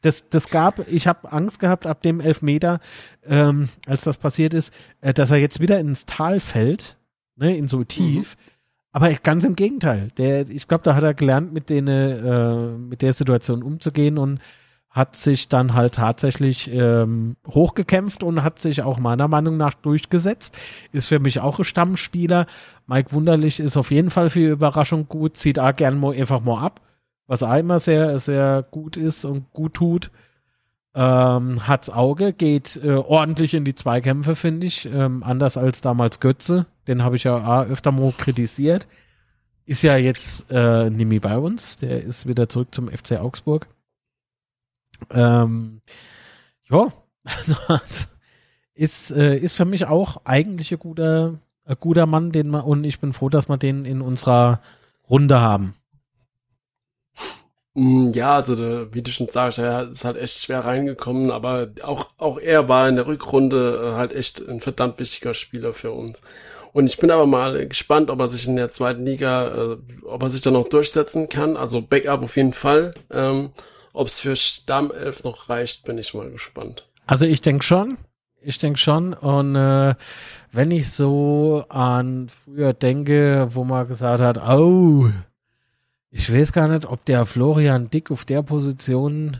Das, das gab, ich habe Angst gehabt ab dem Elfmeter, ähm, als das passiert ist, äh, dass er jetzt wieder ins Tal fällt, ne, in so tief. Mhm aber ganz im Gegenteil. Der, ich glaube, da hat er gelernt, mit, den, äh, mit der Situation umzugehen und hat sich dann halt tatsächlich ähm, hochgekämpft und hat sich auch meiner Meinung nach durchgesetzt. Ist für mich auch ein Stammspieler. Mike Wunderlich ist auf jeden Fall für Überraschung gut, zieht auch gern mal einfach mal ab, was auch immer sehr, sehr gut ist und gut tut. Ähm, hat's Auge, geht äh, ordentlich in die Zweikämpfe, finde ich. Ähm, anders als damals Götze. Den habe ich ja auch öfter mal kritisiert. Ist ja jetzt äh, Nimi bei uns. Der ist wieder zurück zum FC Augsburg. Ähm, ja, also ist, äh, ist für mich auch eigentlich ein guter, ein guter Mann, den man, und ich bin froh, dass wir den in unserer Runde haben. Mm, ja, also der, wie du schon sagst, er ist halt echt schwer reingekommen, aber auch, auch er war in der Rückrunde äh, halt echt ein verdammt wichtiger Spieler für uns. Und ich bin aber mal gespannt, ob er sich in der zweiten Liga, äh, ob er sich da noch durchsetzen kann. Also Backup auf jeden Fall. Ähm, ob es für Stammelf noch reicht, bin ich mal gespannt. Also ich denke schon. Ich denke schon. Und äh, wenn ich so an früher denke, wo man gesagt hat, oh, ich weiß gar nicht, ob der Florian Dick auf der Position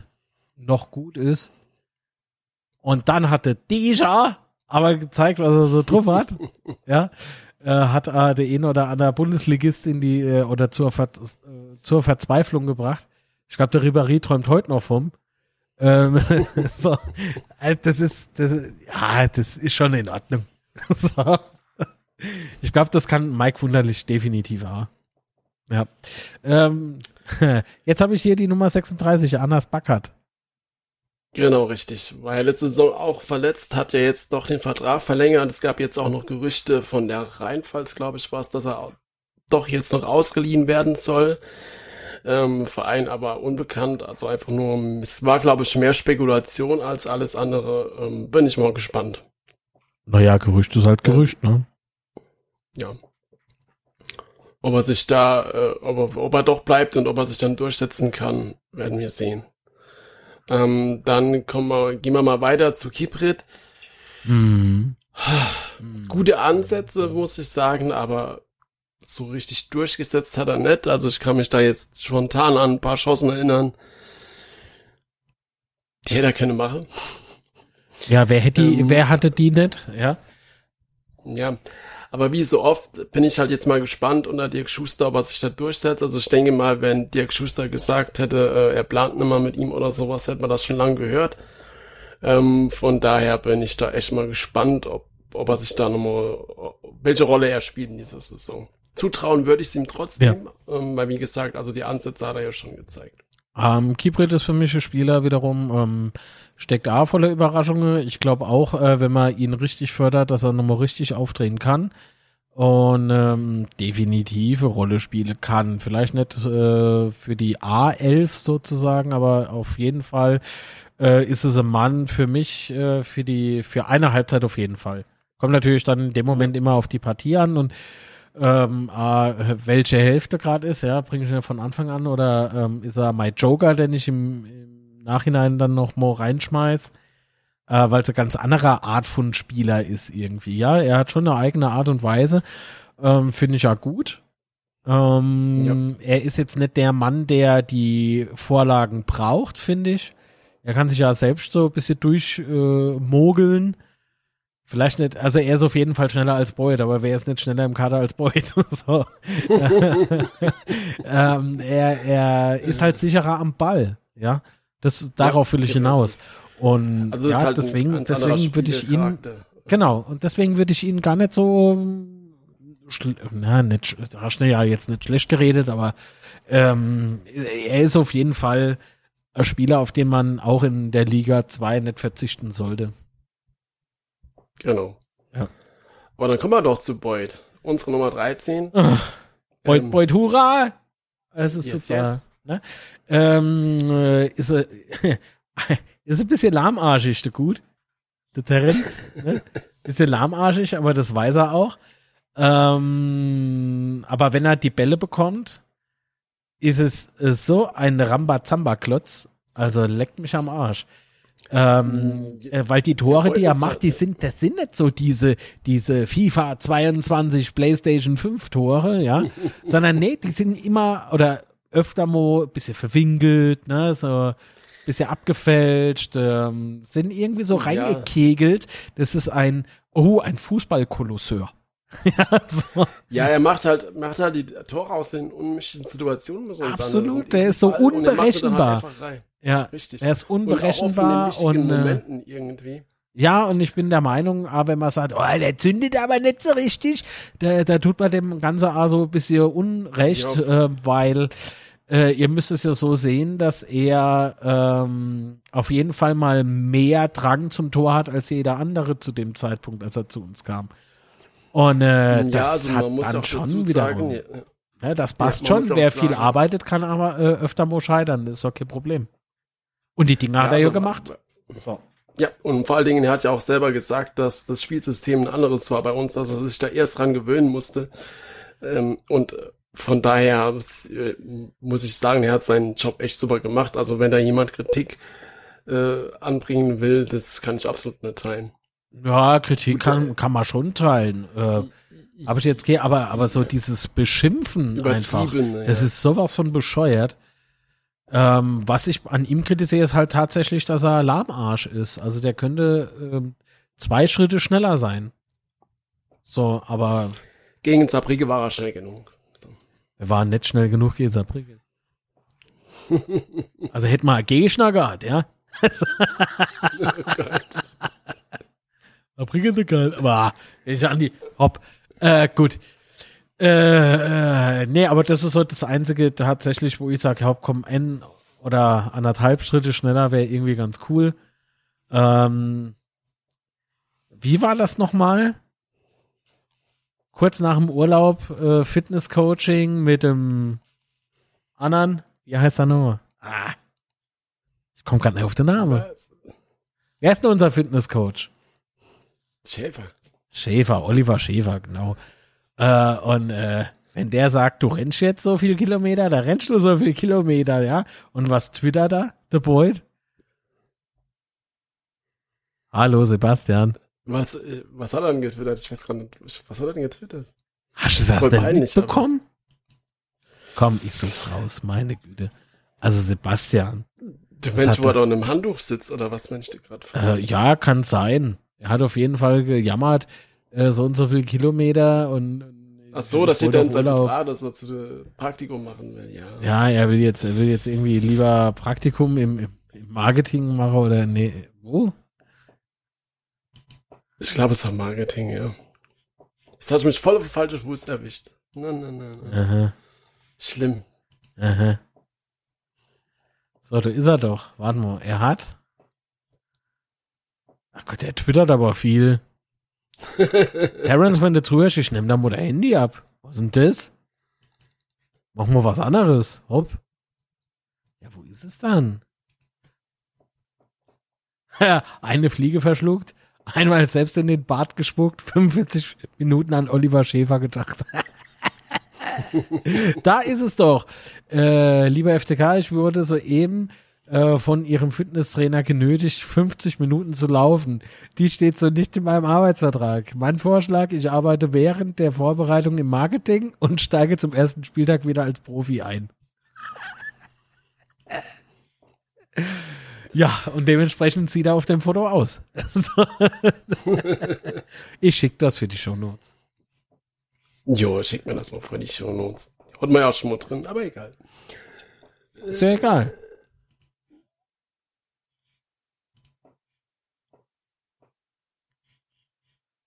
noch gut ist. Und dann hatte Deja aber gezeigt, was er so drauf hat. ja. Äh, hat äh, der ein oder andere Bundesligist in die äh, oder zur, Ver äh, zur Verzweiflung gebracht. Ich glaube, der Ribéry träumt heute noch vom. Ähm, so, äh, das ist, das, ja, das ist schon in Ordnung. so. Ich glaube, das kann Mike Wunderlich definitiv auch. Ja. Ähm, jetzt habe ich hier die Nummer 36, Annas Backert. Genau, richtig. War ja letzte Saison auch verletzt, hat ja jetzt doch den Vertrag verlängert. Es gab jetzt auch noch Gerüchte von der Rheinpfalz, glaube ich, war es, dass er doch jetzt noch ausgeliehen werden soll. Ähm, Verein aber unbekannt, also einfach nur, es war, glaube ich, mehr Spekulation als alles andere. Ähm, bin ich mal gespannt. Naja, Gerücht ist halt Gerücht, ne? Ja. Ob er sich da, äh, ob, er, ob er doch bleibt und ob er sich dann durchsetzen kann, werden wir sehen. Ähm, dann kommen wir, gehen wir mal weiter zu Kiprit. Mhm. Gute Ansätze, muss ich sagen, aber so richtig durchgesetzt hat er nicht. Also ich kann mich da jetzt spontan an ein paar Chancen erinnern. Die hätte er können machen. Ja, wer hätte die, ähm, wer hatte die nicht? Ja. Ja. Aber wie so oft bin ich halt jetzt mal gespannt unter Dirk Schuster, ob er sich da durchsetzt. Also ich denke mal, wenn Dirk Schuster gesagt hätte, äh, er plant nicht mal mit ihm oder sowas, hätte man das schon lange gehört. Ähm, von daher bin ich da echt mal gespannt, ob, ob er sich da nochmal, welche Rolle er spielt in dieser Saison. Zutrauen würde ich es ihm trotzdem, ja. ähm, weil wie gesagt, also die Ansätze hat er ja schon gezeigt. Ähm, Kibrit ist für mich ein Spieler wiederum, ähm, steckt A voller Überraschungen. Ich glaube auch, äh, wenn man ihn richtig fördert, dass er nochmal richtig aufdrehen kann und ähm, definitive Rolle spielen kann. Vielleicht nicht äh, für die A11 sozusagen, aber auf jeden Fall äh, ist es ein Mann für mich, äh, für die, für eine Halbzeit auf jeden Fall. Kommt natürlich dann in dem Moment immer auf die Partie an und ähm, äh, welche Hälfte gerade ist, ja, bringe ich ihn von Anfang an oder ähm, ist er mein Joker, den ich im, im Nachhinein dann noch mal reinschmeiß, äh, weil es eine ganz andere Art von Spieler ist irgendwie, ja, er hat schon eine eigene Art und Weise, ähm, finde ich ja gut. Ähm, ja. Er ist jetzt nicht der Mann, der die Vorlagen braucht, finde ich. Er kann sich ja selbst so ein bisschen durchmogeln. Äh, Vielleicht nicht, also er ist auf jeden Fall schneller als Boyd, aber wer ist nicht schneller im Kader als Boyd? so. ähm, er, er ist halt sicherer am Ball, ja. Das, darauf will ich hinaus. Und also ja, halt deswegen, deswegen würde ich ihn, genau, und deswegen würde ich ihn gar nicht so, na, nicht, hast du ja jetzt nicht schlecht geredet, aber ähm, er ist auf jeden Fall ein Spieler, auf den man auch in der Liga 2 nicht verzichten sollte. Genau. Ja. Aber dann kommen wir doch zu Boyd. Unsere Nummer 13. Ach, Boyd, ähm, Boyd, hurra! Es ist yes, super. Yes. Ne? Ähm, äh, ist, er, ist ein bisschen lahmarschig, der Gut. Der Terence. ne? Bisschen lahmarschig, aber das weiß er auch. Ähm, aber wenn er die Bälle bekommt, ist es so ein Rambazamba-Klotz. Also leckt mich am Arsch. Ähm, äh, weil die Tore, die er macht, die sind, das sind nicht so diese, diese FIFA 22 PlayStation 5 Tore, ja, sondern nee, die sind immer oder öfter mal ein bisschen verwinkelt, ne, so bisschen abgefälscht, ähm, sind irgendwie so reingekegelt. Das ist ein, oh, ein Fußballkolosseur. ja, so. ja, er macht halt, macht halt die Tore aus den unmöglichen Situationen. Absolut, der ist so unberechenbar. Halt ja, richtig. Er ist unberechenbar und, und äh, Momenten irgendwie. Ja, und ich bin der Meinung, ah, wenn man sagt, oh, der zündet aber nicht so richtig, da, da tut man dem Ganzen also ein bisschen Unrecht, ja. äh, weil äh, ihr müsst es ja so sehen, dass er ähm, auf jeden Fall mal mehr Drang zum Tor hat als jeder andere zu dem Zeitpunkt, als er zu uns kam. Und äh, ja, das also hat dann schon wieder. Sagen, ja, ja, das passt schon. Wer viel arbeitet, kann aber äh, öfter mal scheitern. Das ist doch kein Problem. Und die Dinger hat er also, ja gemacht. So. Ja, und vor allen Dingen, er hat ja auch selber gesagt, dass das Spielsystem ein anderes war bei uns, dass er sich da erst dran gewöhnen musste. Ähm, und äh, von daher äh, muss ich sagen, er hat seinen Job echt super gemacht. Also wenn da jemand Kritik äh, anbringen will, das kann ich absolut nicht teilen. Ja, Kritik kann, kann man schon teilen. Äh, aber jetzt gehe, aber, aber so dieses Beschimpfen einfach, das ja. ist sowas von bescheuert. Ähm, was ich an ihm kritisiere, ist halt tatsächlich, dass er Lahmarsch ist. Also der könnte ähm, zwei Schritte schneller sein. So, aber. Gegen Sabrige war er schnell genug. Er war nicht schnell genug gegen Sabrige. also hätte mal Gegner gehabt, ja. oh Gott. Sabrige geil. Aber ich an die Hopp. Äh, gut. Äh, äh, nee, aber das ist so das Einzige tatsächlich, wo ich sage, ja, komm, ein, oder anderthalb Schritte schneller wäre irgendwie ganz cool. Ähm, wie war das nochmal? Kurz nach dem Urlaub äh, Fitness-Coaching mit dem anderen, wie heißt er nochmal? Ah, ich komme gerade nicht auf den Namen. Wer ist denn unser Fitness-Coach? Schäfer. Schäfer, Oliver Schäfer, genau. Äh, und äh, wenn der sagt, du rennst jetzt so viele Kilometer, da rennst du so viele Kilometer, ja. Und was twittert da, der Boyd? Hallo, Sebastian. Was, äh, was hat er denn getwittert? Ich weiß gar nicht. Was hat er denn getwittert? Hast du das Voll denn mitbekommen? Komm, ich such's raus, meine Güte. Also Sebastian. Was Mensch, wo er da in einem Handtuch sitzt, oder was meinst du gerade? Äh, ja, kann sein. Er hat auf jeden Fall gejammert, äh, so und so viele Kilometer und Ach so, da steht der in seinem. Vertrag, dass er zu Praktikum machen will, ja. Ja, er will jetzt, er will jetzt irgendwie lieber Praktikum im, im, Marketing machen oder nee, wo? Ich glaube, es war Marketing, ja. Jetzt hast du mich voll auf den falschen Fuß erwischt. Nein, nein, nein. Schlimm. aha. So, da ist er doch. Warte mal, er hat. Ach Gott, der twittert aber viel. Terrence, wenn du zuhörst, ich nehme da mal dein Handy ab. Was ist denn das? Machen wir was anderes. Hopp. Ja, wo ist es dann? Eine Fliege verschluckt, einmal selbst in den Bart gespuckt, 45 Minuten an Oliver Schäfer gedacht. da ist es doch. Äh, lieber FTK, ich wurde soeben äh, von ihrem Fitnesstrainer genötigt, 50 Minuten zu laufen. Die steht so nicht in meinem Arbeitsvertrag. Mein Vorschlag, ich arbeite während der Vorbereitung im Marketing und steige zum ersten Spieltag wieder als Profi ein. Ja, und dementsprechend sieht er auf dem Foto aus. Ich schicke das für die Shownotes. Jo, schick mir das mal vor die Show Notes. Hat man ja auch schon mal drin, aber egal. Ist ja egal.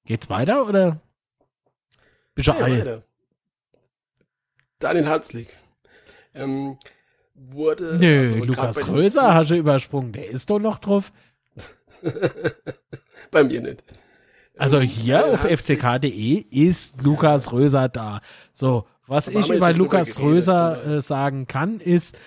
Geht's weiter oder? Bist du Ei? weiter. Daniel Hatzlik. Ähm, wurde. Nö, also Lukas Röser hast du übersprungen. Der ist doch noch drauf. Bei mir nicht. Also Ähm, hier auf fck.de ist Lukas Röser da. So, was ich über Lukas geredet, Röser oder? äh, sagen kann, ist,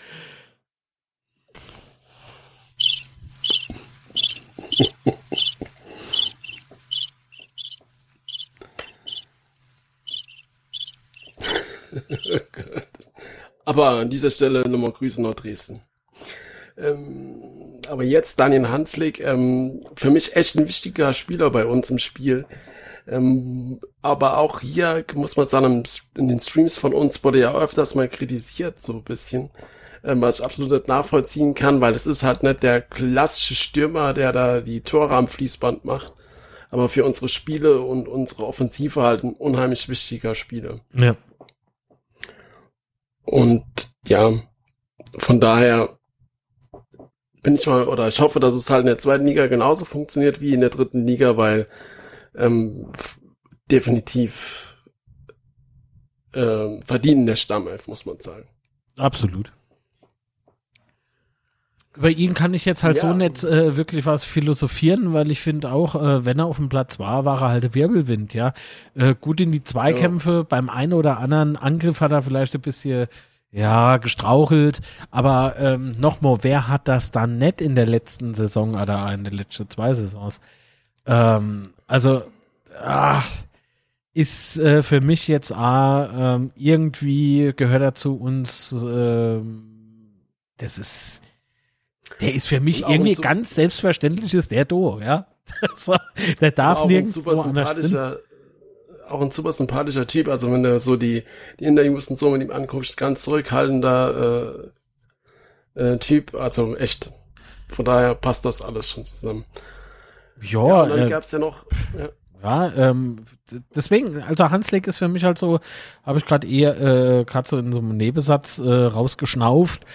Aber an dieser Stelle nochmal Grüße nach Dresden. Ähm, aber jetzt Daniel Hanslik, ähm, für mich echt ein wichtiger Spieler bei uns im Spiel. Ähm, aber auch hier muss man sagen, in den Streams von uns wurde ja öfters mal kritisiert, so ein bisschen. Ähm, was ich absolut nicht nachvollziehen kann, weil es ist halt nicht der klassische Stürmer, der da die Tore am Fließband macht. Aber für unsere Spiele und unsere Offensive halt ein unheimlich wichtiger Spieler. ja, Und ja, von daher bin ich mal, oder ich hoffe, dass es halt in der zweiten Liga genauso funktioniert wie in der dritten Liga, weil ähm, definitiv ähm, verdienen der Stammelf, muss man sagen. absolut. Über ihn kann ich jetzt halt so Ja. nicht äh, wirklich was philosophieren, weil ich finde auch, äh, wenn er auf dem Platz war, war er halt Wirbelwind, ja. Äh, gut in die Zweikämpfe, beim einen oder anderen Angriff hat er vielleicht ein bisschen, ja, gestrauchelt, aber ähm, nochmal, wer hat das dann nicht in der letzten Saison oder in den letzten zwei Saisons? Ähm, also, ach, ist äh, für mich jetzt ah, ähm, irgendwie gehört er zu uns, ähm, das ist, der ist für mich irgendwie ein so- ganz selbstverständlich ist der do, ja. so, der darf auch ein nirgendwo super anders drin. sympathischer, auch ein super sympathischer Typ. Also wenn du so die, die Interviews und so mit ihm anguckst, ganz zurückhaltender äh, äh, Typ. Also echt. Von daher passt das alles schon zusammen. Ja, Ja, und dann äh, gab's ja noch, ja, Ja, ähm, deswegen, also Hanslik ist für mich halt so, habe ich gerade eher, äh, gerade so in so einem Nebensatz äh, rausgeschnauft.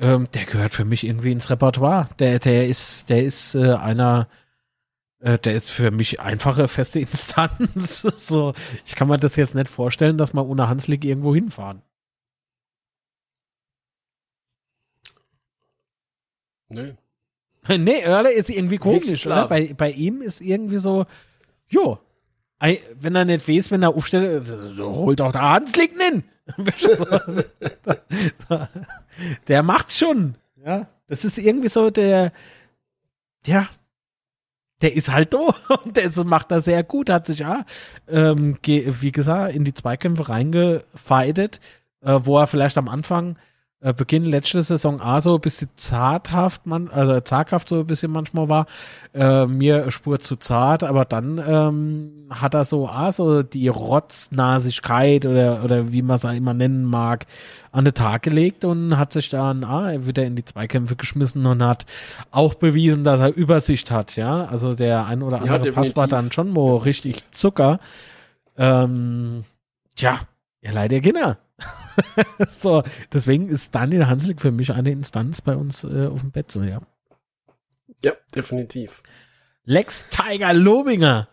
Ähm, der gehört für mich irgendwie ins Repertoire. Der, der ist, der ist äh, einer, äh, der ist für mich einfache feste Instanz. so, ich kann mir das jetzt nicht vorstellen, dass wir ohne Hanslik irgendwo hinfahren. Nö. nee, Earle ist irgendwie komisch, Höchstschlaf. oder? Bei, bei ihm ist irgendwie so, jo, wenn er nicht weiß, wenn er aufstellt, so, holt doch da Hanslik hin. Der macht schon. Ja, das ist irgendwie so der, ja, der ist halt da und der ist, macht das sehr gut, hat sich ja, ähm, wie gesagt, in die Zweikämpfe reingefeidet, äh, wo er vielleicht am Anfang äh, Beginn letzte Saison auch so ein bisschen zarthaft, man, also zaghaft so ein bisschen manchmal war, äh, mir Spur zu zart, aber dann ähm, hat er so auch so die Rotznasigkeit oder, oder wie man es immer nennen mag, an den Tag gelegt und hat sich dann ah, wieder in die Zweikämpfe geschmissen und hat auch bewiesen, dass er Übersicht hat, ja. Also der ein oder Ja, andere Pass war dann schon mal richtig Zucker. Ähm, tja, ja leider Kinder. so, deswegen ist Daniel Hanslik für mich eine Instanz bei uns äh, auf dem Bett, ja. Ja, definitiv. Lex Tiger Lobinger.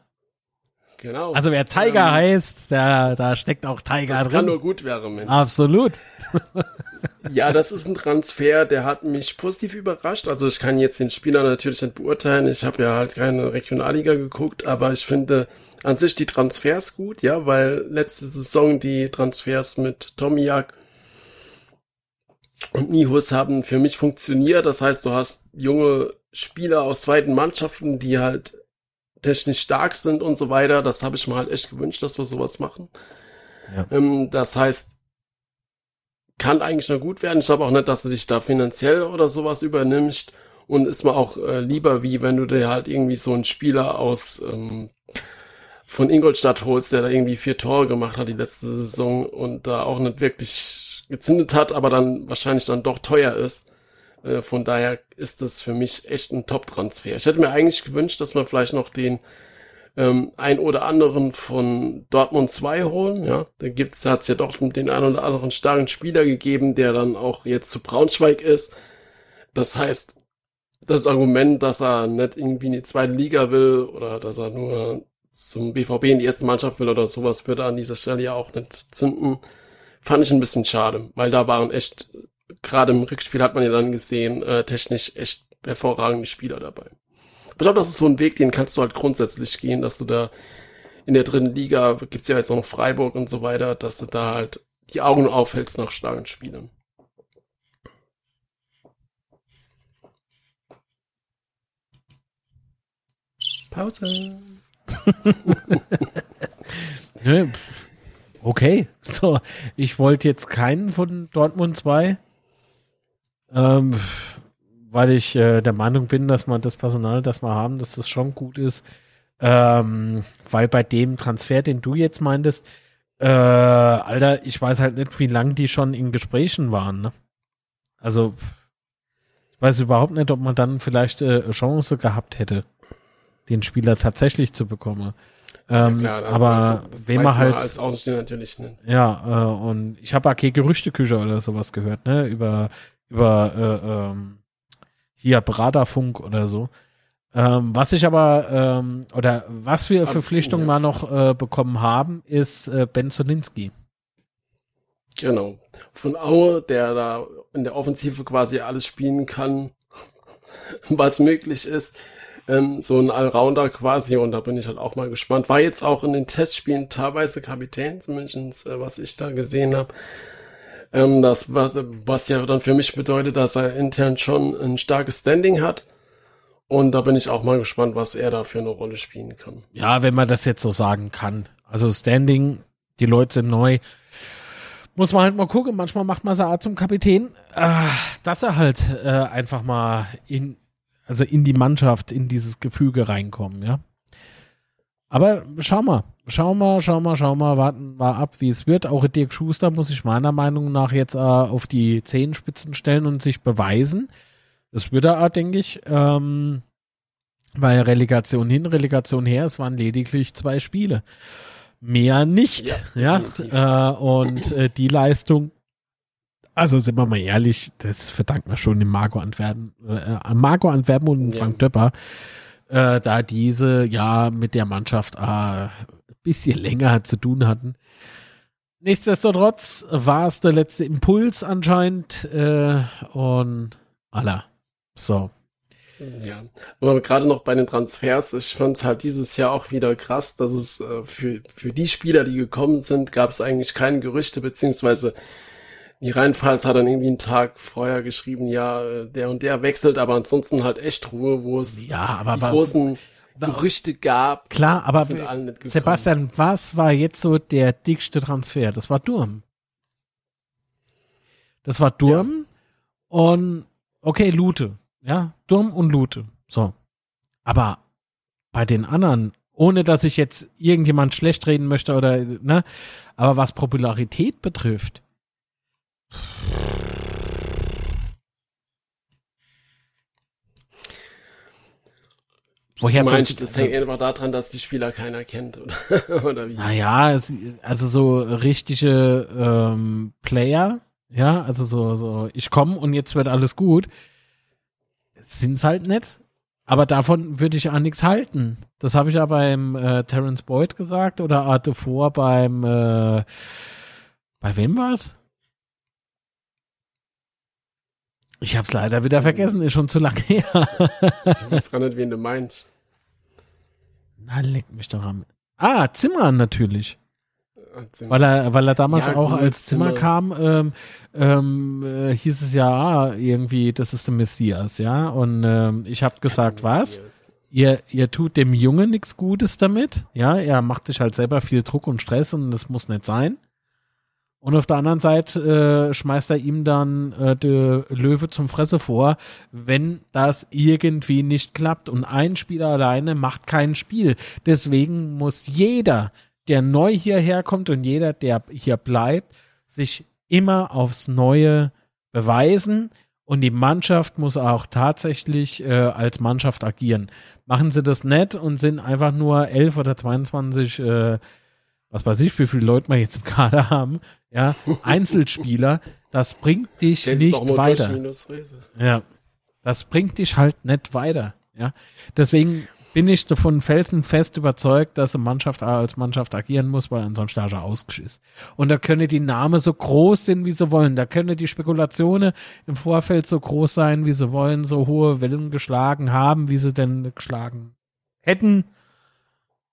Genau. Also wer Tiger Ähm, heißt, da, da steckt auch Tiger das kann drin. nur gut werden, Mensch. Absolut. Ja, das ist ein Transfer, der hat mich positiv überrascht. Also ich kann jetzt den Spieler natürlich nicht beurteilen. Ich habe ja halt keine Regionalliga geguckt, aber ich finde an sich die Transfers gut, ja, weil letzte Saison die Transfers mit Tomiak und Nihus haben für mich funktioniert. Das heißt, du hast junge Spieler aus zweiten Mannschaften, die halt technisch stark sind und so weiter. Das habe ich mir halt echt gewünscht, dass wir sowas machen. Ja. Ähm, das heißt, kann eigentlich nur gut werden. Ich glaube auch nicht, dass du dich da finanziell oder sowas übernimmst. Und ist mir auch äh, lieber, wie wenn du dir halt irgendwie so einen Spieler aus ähm, von Ingolstadt holst, der da irgendwie vier Tore gemacht hat die letzte Saison und da auch nicht wirklich gezündet hat, aber dann wahrscheinlich dann doch teuer ist. Äh, von daher ist das für mich echt ein Top-Transfer. Ich hätte mir eigentlich gewünscht, dass wir vielleicht noch den ähm, ein oder anderen von Dortmund 2 holen. Ja, da gibt's, hat's ja doch den einen oder anderen starken Spieler gegeben, der dann auch jetzt zu Braunschweig ist. Das heißt, das Argument, dass er nicht irgendwie in die zweite Liga will oder dass er nur zum BVB in die erste Mannschaft will oder sowas, würde an dieser Stelle ja auch nicht zünden. Fand ich ein bisschen schade, weil da waren echt, gerade im Rückspiel hat man ja dann gesehen, äh, technisch echt hervorragende Spieler dabei. Ich glaube, das ist so ein Weg, den kannst du halt grundsätzlich gehen, dass du da in der dritten Liga, gibt's ja jetzt auch noch Freiburg und so weiter, dass du da halt die Augen aufhältst nach starken Spielern. Pause. Okay, so, ich wollte jetzt keinen von Dortmund 2, ähm, weil ich äh, der Meinung bin, dass man das Personal, das wir haben, dass das schon gut ist, ähm, weil bei dem Transfer, den du jetzt meintest, äh, Alter, ich weiß halt nicht, wie lange die schon in Gesprächen waren, ne? Also, ich weiß überhaupt nicht, ob man dann vielleicht äh, Chance gehabt hätte, den Spieler tatsächlich zu bekommen. Ähm, Klar, das aber weiß das wem man halt als Außenstehender natürlich nicht. ja, äh, und ich habe auch keine Gerüchteküche oder sowas gehört, ne? Über, über äh, ähm, hier Beraterfunk oder so. Ähm, was ich aber, ähm, oder was wir Verpflichtungen ja. mal noch äh, bekommen haben, ist äh, Ben Zolinski. Genau. Von Aue, der da in der Offensive quasi alles spielen kann, was möglich ist. Ähm, so ein Allrounder quasi und da bin ich halt auch mal gespannt. War jetzt auch in den Testspielen teilweise Kapitän, zumindest äh, was ich da gesehen habe. Ähm, das was, was ja dann für mich bedeutet, dass er intern schon ein starkes Standing hat. Und da bin ich auch mal gespannt, was er da für eine Rolle spielen kann. Ja, wenn man das jetzt so sagen kann. Also Standing, die Leute sind neu. Muss man halt mal gucken. Manchmal macht man Saar zum Kapitän, äh, dass er halt äh, einfach mal in, also in die Mannschaft, in dieses Gefüge reinkommen, ja. Aber schau mal, schau mal, schau mal, schau mal, warten wir ab, wie es wird. Auch Dirk Schuster muss sich meiner Meinung nach jetzt äh, auf die Zehenspitzen stellen und sich beweisen. Das wird er, denke ich. Ähm, weil Relegation hin, Relegation her, es waren lediglich zwei Spiele. Mehr nicht. Ja. Ja, äh, und äh, die Leistung, also sind wir mal ehrlich, das verdankt man schon dem Marco Antwerpen, äh, Marco Antwerpen und Ja. Frank Döpper, äh, da diese ja mit der Mannschaft äh, ein bisschen länger zu tun hatten. Nichtsdestotrotz war es der letzte Impuls anscheinend äh, und Allah. So. Ja, aber gerade noch bei den Transfers, ich fand es halt dieses Jahr auch wieder krass, dass es äh, für, für die Spieler, die gekommen sind, gab es eigentlich keine Gerüchte, beziehungsweise die Rheinpfalz hat dann irgendwie einen Tag vorher geschrieben, ja, der und der wechselt, aber ansonsten halt echt Ruhe, wo es ja, aber, die großen Gerüchte gab. Klar, aber Sebastian, was war jetzt so der dickste Transfer? Das war Durm. Das war Durm ja. und okay, Lute. Ja, Durm und Lute. So. Aber bei den anderen, ohne dass ich jetzt irgendjemand schlecht reden möchte oder, ne, aber was Popularität betrifft, Woher du meinst, das hängt einfach daran, dass die Spieler keiner kennt, oder, oder wie? Naja, es, also so richtige ähm, Player, ja, also so, so, ich komme und jetzt wird alles gut, sind's halt nicht. Aber davon würde ich auch nichts halten. Das habe ich ja beim äh, Terence Boyd gesagt oder Art davor beim äh, bei wem war's? Ich habe es leider wieder vergessen, ist schon zu lange her. ich weiß gar nicht, wen du meinst. Na, leck mich doch am. Ah, Zimmer natürlich. Zimmer. Weil er, weil er damals ja, auch gut, als Zimmer, Zimmer kam, ähm, ähm, äh, hieß es ja ah, irgendwie, das ist der Messias, ja. Und ähm, ich habe gesagt, was? Ihr, ihr tut dem Jungen nichts Gutes damit, ja. Er macht sich halt selber viel Druck und Stress und das muss nicht sein. Und auf der anderen Seite äh, schmeißt er ihm dann äh, der Löwe zum Fresse vor, wenn das irgendwie nicht klappt. Und ein Spieler alleine macht kein Spiel. Deswegen muss jeder, der neu hierher kommt und jeder, der hier bleibt, sich immer aufs Neue beweisen. Und die Mannschaft muss auch tatsächlich äh, als Mannschaft agieren. Machen sie das nicht und sind einfach nur elf oder 22 äh, was weiß ich, wie viele Leute wir jetzt im Kader haben, ja, Einzelspieler, das bringt dich Jetzt nicht weiter. Ja, das bringt dich halt nicht weiter, ja. Deswegen bin ich davon felsenfest überzeugt, dass eine Mannschaft als Mannschaft agieren muss, weil ansonsten du ausgeschissen. Und da können die Namen so groß sein, wie sie wollen. Da können die Spekulationen im Vorfeld so groß sein, wie sie wollen, so hohe Wellen geschlagen haben, wie sie denn geschlagen hätten.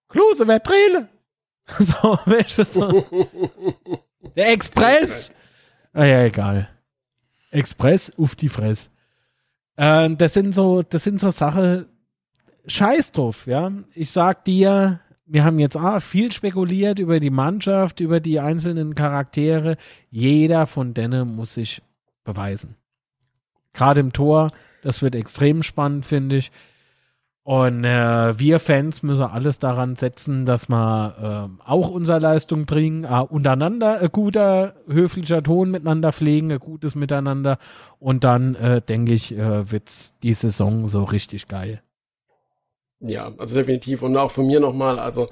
Klose, wer Trele? So, welche so. Der Express! Ah ja, egal. Express auf die Fress. Äh, das sind so, das sind so Sachen, scheiß drauf, ja. Ich sag dir, wir haben jetzt ah, viel spekuliert über die Mannschaft, über die einzelnen Charaktere. Jeder von denen muss sich beweisen. Gerade im Tor, das wird extrem spannend, finde ich. Und äh, wir Fans müssen alles daran setzen, dass wir äh, auch unsere Leistung bringen, äh, untereinander ein guter, höflicher Ton miteinander pflegen, ein gutes Miteinander. Und dann, äh, denke ich, äh, wird's die Saison so richtig geil. Ja, also definitiv. Und auch von mir nochmal, also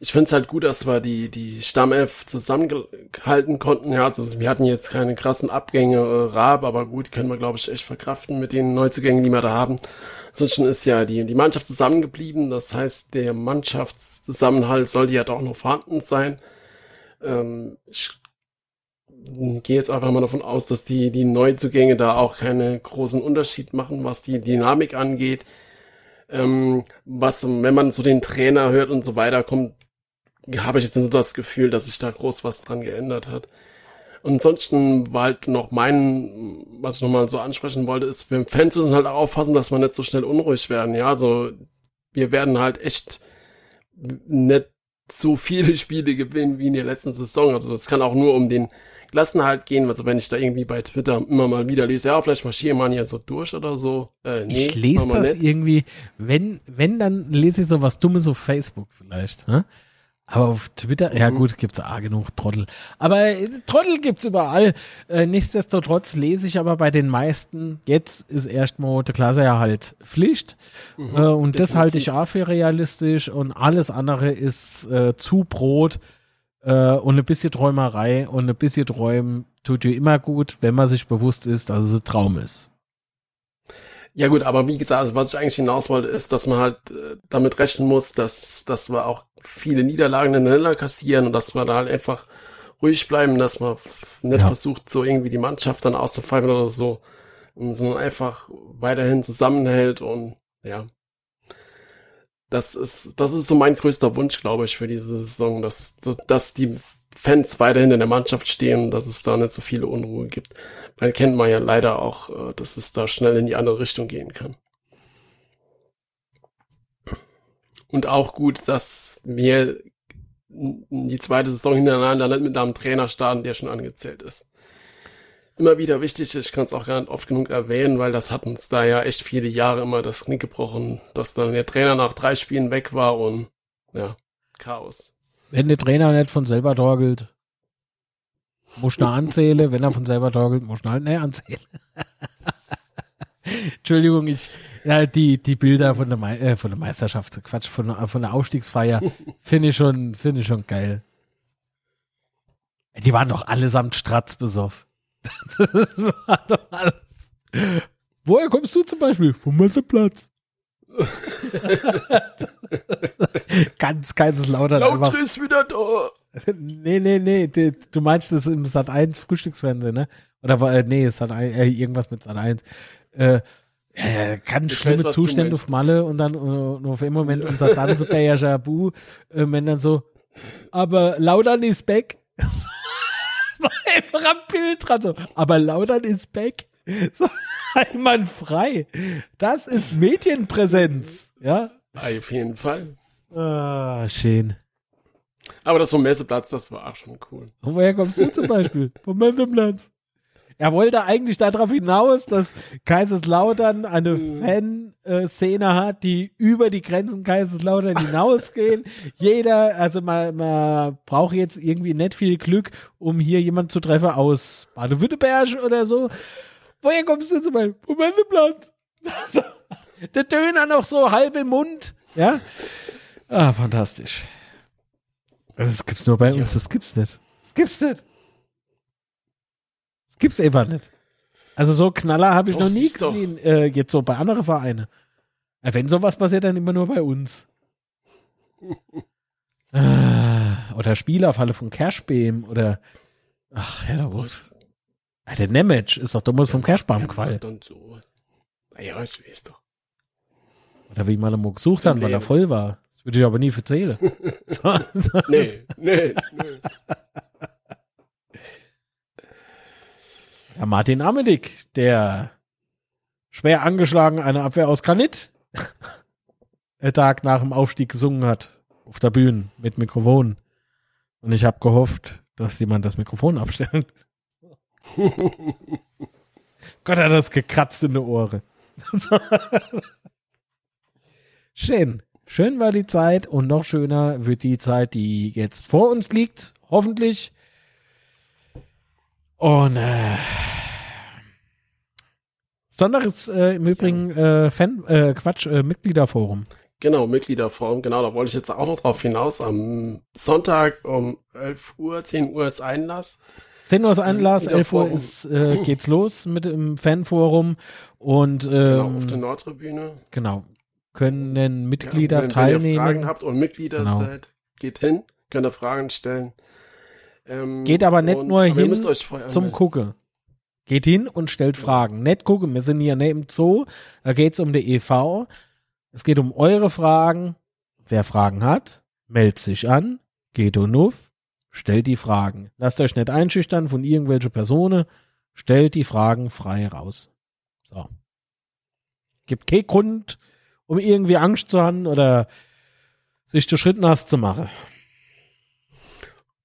ich finde es halt gut, dass wir die, die Stammelf zusammengehalten konnten. Ja, also wir hatten jetzt keine krassen Abgänge, äh, Raab, aber gut, können wir, glaube ich, echt verkraften mit den Neuzugängen, die wir da haben. Ansonsten ist ja die, die Mannschaft zusammengeblieben. Das heißt, der Mannschaftszusammenhalt sollte ja doch noch vorhanden sein. Ähm, ich gehe jetzt einfach mal davon aus, dass die, die Neuzugänge da auch keinen großen Unterschied machen, was die Dynamik angeht. Ähm, was, wenn man so den Trainer hört und so weiter, kommt, habe ich jetzt so das Gefühl, dass sich da groß was dran geändert hat. Und ansonsten war halt noch mein, was ich nochmal so ansprechen wollte, ist, wir Fans müssen halt auch aufpassen, dass wir nicht so schnell unruhig werden. Ja, also wir werden halt echt nicht so viele Spiele gewinnen wie in der letzten Saison. Also das kann auch nur um den Klassenhalt gehen. Also wenn ich da irgendwie bei Twitter immer mal wieder lese, ja, vielleicht marschieren wir ja so durch oder so. Äh, nee, ich lese das nicht. irgendwie, wenn, wenn, dann lese ich so was Dummes auf Facebook vielleicht. Hm? Aber auf Twitter, mhm. ja gut, gibt's A genug Trottel. Aber äh, Trottel gibt's überall. Äh, nichtsdestotrotz lese ich aber bei den meisten, jetzt ist erstmal der Klasse ja halt Pflicht. Mhm, äh, und definitiv. das halte ich auch für realistisch und alles andere ist äh, zu Brot äh, und ein bisschen Träumerei und ein bisschen Träumen tut dir immer gut, wenn man sich bewusst ist, dass es ein Traum ist. Ja gut, aber wie gesagt, also was ich eigentlich hinaus wollte, ist, dass man halt äh, damit rechnen muss, dass, dass wir auch viele Niederlagen ineinander kassieren und dass wir da halt einfach ruhig bleiben, dass man nicht ja. versucht, so irgendwie die Mannschaft dann auszufallen oder so. sondern einfach weiterhin zusammenhält und ja. Das ist, das ist so mein größter Wunsch, glaube ich, für diese Saison, dass, dass die Fans weiterhin in der Mannschaft stehen, dass es da nicht so viele Unruhe gibt. Weil kennt man ja leider auch, äh, dass es da schnell in die andere Richtung gehen kann. Und auch gut, dass wir die zweite Saison hintereinander nicht mit einem Trainer starten, der schon angezählt ist. Immer wieder wichtig, ich kann es auch gar nicht oft genug erwähnen, weil das hat uns da ja echt viele Jahre immer das Knick gebrochen, dass dann der Trainer nach drei Spielen weg war und ja, Chaos. Wenn der Trainer nicht von selber torgelt, muss da anzählen, wenn er von selber torgelt, muss halt nicht anzählen. Entschuldigung, ich, ja, die, die Bilder von der, Me äh, von der Meisterschaft, Quatsch, von, von der Aufstiegsfeier, finde ich schon, finde ich schon geil. Die waren doch allesamt stratzbesoff. Das war doch alles. Woher kommst du zum Beispiel? Vom Messeplatz. Ganz Kaiserslautern. Lauter ist wieder da. Nee, nee, nee. Du meinst das im Sat 1 Frühstücksfernsehen, ne? Oder war, äh, nee, Sat 1, äh, irgendwas mit Sat 1. Äh, ja, ganz ich schlimme weiß, Zustände auf Malle und dann und auf im Moment unser Tanzebär Jabu, äh, wenn dann so, aber Laudern ist back. so einfach am Bild dran, so, aber Laudern ist back. So, einwandfrei. Das ist Medienpräsenz, ja? Auf jeden Fall. Ah, schön. Aber das vom Messeplatz, das war auch schon cool. Und woher kommst du zum Beispiel? vom Messeplatz. Er wollte eigentlich darauf hinaus, dass Kaiserslautern eine Fanszene hat, die über die Grenzen Kaiserslautern hinausgehen. Jeder, also man, man braucht jetzt irgendwie nicht viel Glück, um hier jemanden zu treffen aus Baden-Württemberg oder so. Woher kommst du zum Beispiel? Moment, also, der Döner noch so halb im Mund. Ja. Ah, fantastisch. Das gibt's nur bei ja. uns, das gibt's nicht. Das gibt's nicht. Gibt's einfach nicht. Also so Knaller habe ich doch, noch nie gesehen, äh, jetzt so bei anderen Vereinen. Äh, wenn sowas passiert, dann immer nur bei uns. ah, oder Spielerfalle von Cashbeam oder ach, ja, da ah, Der Nemec ist doch damals ja, vom Cashbeam Qual. So. Ja, ich weiß doch. Oder wie man mal gesucht haben, weil er voll war. Das würde ich aber nie erzählen. so, so. Nee, nee, nee. Ja, Martin Amedig, der schwer angeschlagen eine Abwehr aus Granit der Tag nach dem Aufstieg gesungen hat auf der Bühne mit Mikrofon. Und ich habe gehofft, dass jemand das Mikrofon abstellt. Gott hat das gekratzt in die Ohren. Schön. Schön war die Zeit und noch schöner wird die Zeit, die jetzt vor uns liegt. Hoffentlich und äh, Sonderes äh, im Übrigen äh, Fan, äh, Quatsch, äh, Mitgliederforum. Genau, Mitgliederforum, genau, da wollte ich jetzt auch noch drauf hinaus. Am Sonntag um 11 Uhr, 10 Uhr ist Einlass. 10 Uhr ist Einlass, 11 Uhr ist, äh, geht's los mit dem Fanforum und ähm, genau, auf der Nordtribüne. Genau, können Mitglieder ja, wenn, teilnehmen. Wenn ihr Fragen habt und Mitglieder genau. seid, geht hin, könnt ihr Fragen stellen. Ähm, Geht aber nicht und, nur hin zum Gucken. Geht hin und stellt ja. Fragen. Nicht gucken, wir sind hier nicht im Zoo, da geht es um die EV. Es geht um eure Fragen. Wer Fragen hat, meldet sich an, geht und nuff, stellt die Fragen. Lasst euch nicht einschüchtern von irgendwelchen Personen, stellt die Fragen frei raus. So. Gibt keinen Grund, um irgendwie Angst zu haben oder sich den Schritt nass zu machen.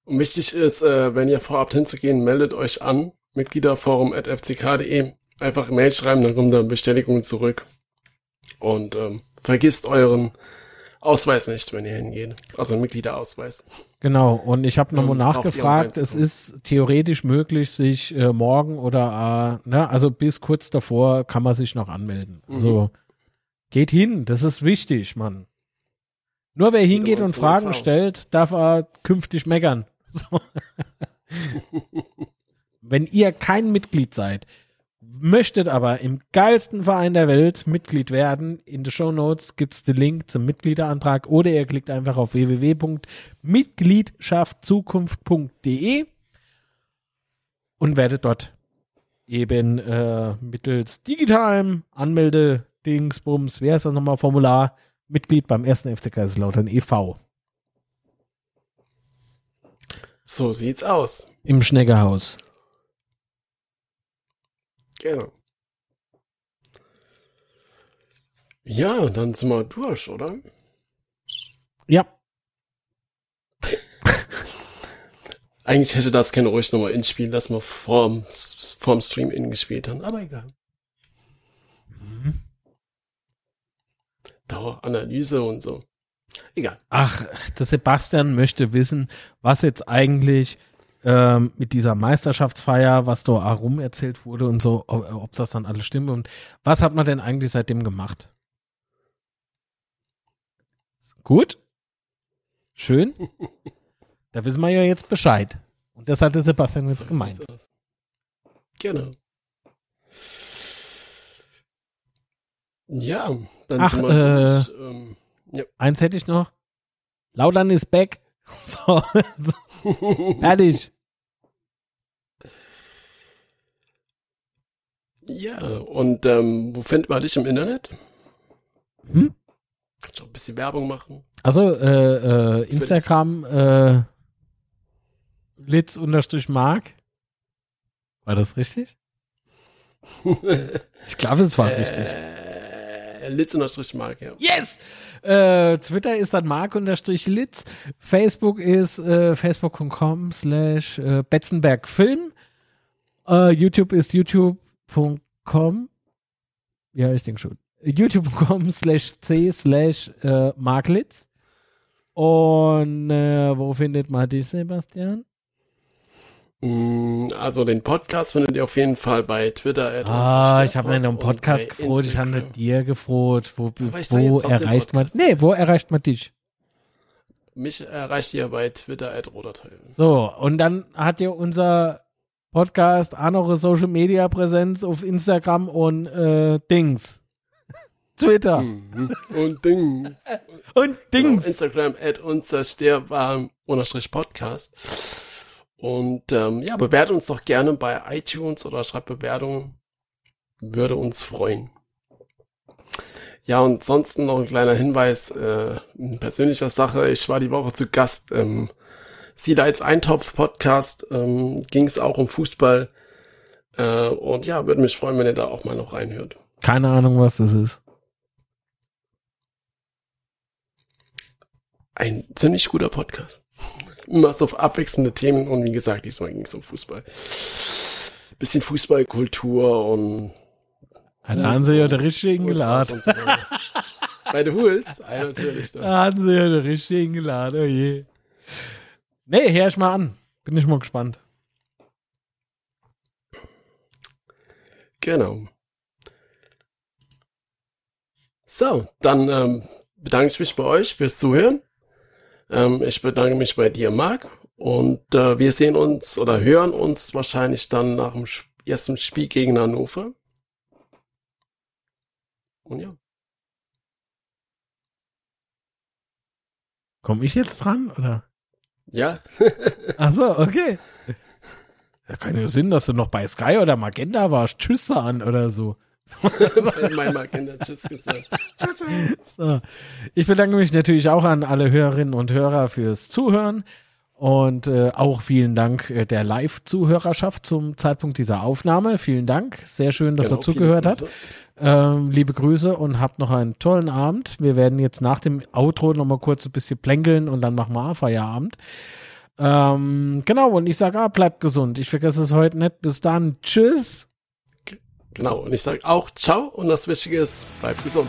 Und wichtig ist, äh, wenn ihr vorhabt hinzugehen, meldet euch an. Mitgliederforum.fck.de. Einfach Mail schreiben, dann kommt eine Bestätigung zurück. Und ähm, vergisst euren Ausweis nicht, wenn ihr hingeht. Also Mitgliederausweis. Genau, und ich habe nochmal ähm, nachgefragt, es ist theoretisch möglich, sich äh, morgen oder äh, ne, also bis kurz davor kann man sich noch anmelden. Mhm. Also geht hin, das ist wichtig, Mann. Nur wer hingeht und Fragen stellt, darf er künftig meckern. So. Wenn ihr kein Mitglied seid, möchtet aber im geilsten Verein der Welt Mitglied werden, in den Show Notes gibt es den Link zum Mitgliederantrag oder ihr klickt einfach auf www.mitgliedschaftzukunft.de und werdet dort eben äh, mittels digitalem Anmelde-Dingsbums, wer ist das nochmal, Formular, Mitglied beim ersten FC Kaiserslautern e.V. So sieht's aus. Im Schneckerhaus. Genau. Ja, dann sind wir durch, oder? Ja. Eigentlich hätte das keine ruhig nochmal inspielen, dass wir vorm, vorm Stream in gespielt haben, aber egal. Mhm. Daueranalyse und so. Egal. Ach, der Sebastian möchte wissen, was jetzt eigentlich ähm, mit dieser Meisterschaftsfeier, was da herum erzählt wurde und so, ob, ob das dann alles stimmt und was hat man denn eigentlich seitdem gemacht? Gut. Schön. da wissen wir ja jetzt Bescheid. Und das hatte Sebastian jetzt so gemeint. Genau. Ja, dann Ach, sind wir äh, durch, ähm, ja. eins hätte ich noch. Laudern ist back. So. Fertig. Ja, und ähm, wo findet man dich im Internet? Hm? Kannst du auch ein bisschen Werbung machen? Also äh, äh, Instagram äh, Litz unterstrich Mark. War das richtig? ich glaube, es war äh, richtig. Litz unterstrich Mark, ja. Yes! Äh, Twitter ist dann Mark unterstrich Litz. Facebook ist äh, facebook.com slash äh, Betzenberg Film. Äh, YouTube ist youtube.com. Ja, ich denke schon youtube.com slash c slash äh, marklitz. Und äh, wo findet man dich, Sebastian? Mm, also den Podcast findet ihr auf jeden Fall bei Twitter. Ah, ich habe mir einen Podcast gefroht, ich habe dir gefroht. Wo, wo erreicht man? Nee, wo erreicht man dich? Mich erreicht ihr bei Twitter at So, und dann hat ihr unser Podcast auch noch eine Social Media Präsenz auf Instagram und äh, Dings. Twitter. Mhm. Und Ding. Und Dings. Genau, Instagram at unzerstörbar unterstrich Podcast. Und ähm, ja, bewertet uns doch gerne bei iTunes oder schreibt Bewertungen. Würde uns freuen. Ja, und sonst noch ein kleiner Hinweis äh, in persönlicher Sache. Ich war die Woche zu Gast im Sea Lights Eintopf Podcast. Ähm, Ging es auch um Fußball. Äh, und ja, würde mich freuen, wenn ihr da auch mal noch reinhört. Keine Ahnung, was das ist. ein ziemlich guter Podcast. Immer so abwechselnde Themen und wie gesagt, diesmal ging es um Fußball. Bisschen Fußballkultur und. Da haben sie ja der richtigen geladen. So Bei den Hools? Ja, natürlich. Doch. Da haben sie ja der richtigen geladen, oh je. Nee, hör ich mal an. Bin ich mal gespannt. Genau. So, dann ähm, bedanke ich mich bei euch fürs Zuhören. Ähm, ich bedanke mich bei dir, Marc. Und äh, wir sehen uns oder hören uns wahrscheinlich dann nach dem ersten Spiel gegen Hannover. Und ja. Komme ich jetzt dran, oder? Ja. Ach so, okay. Ja, kann ja Sinn, dass du noch bei Sky oder Magenta warst. Tschüss an oder so. Mein Kinder Tschüss gesagt. Ciao, ciao. So. Ich bedanke mich natürlich auch an alle Hörerinnen und Hörer fürs Zuhören. Und äh, auch vielen Dank äh, der Live-Zuhörerschaft zum Zeitpunkt dieser Aufnahme. Vielen Dank. Sehr schön, dass genau, er zugehört hat. Ähm, liebe Grüße und habt noch einen tollen Abend. Wir werden jetzt nach dem Outro noch mal kurz ein bisschen plänkeln und dann machen wir Feierabend. Ähm, genau, und ich sage, ah, bleibt gesund. Ich vergesse es heute nicht. Bis dann. Tschüss. Genau, und ich sage auch ciao und das Wichtige ist, bleibt gesund.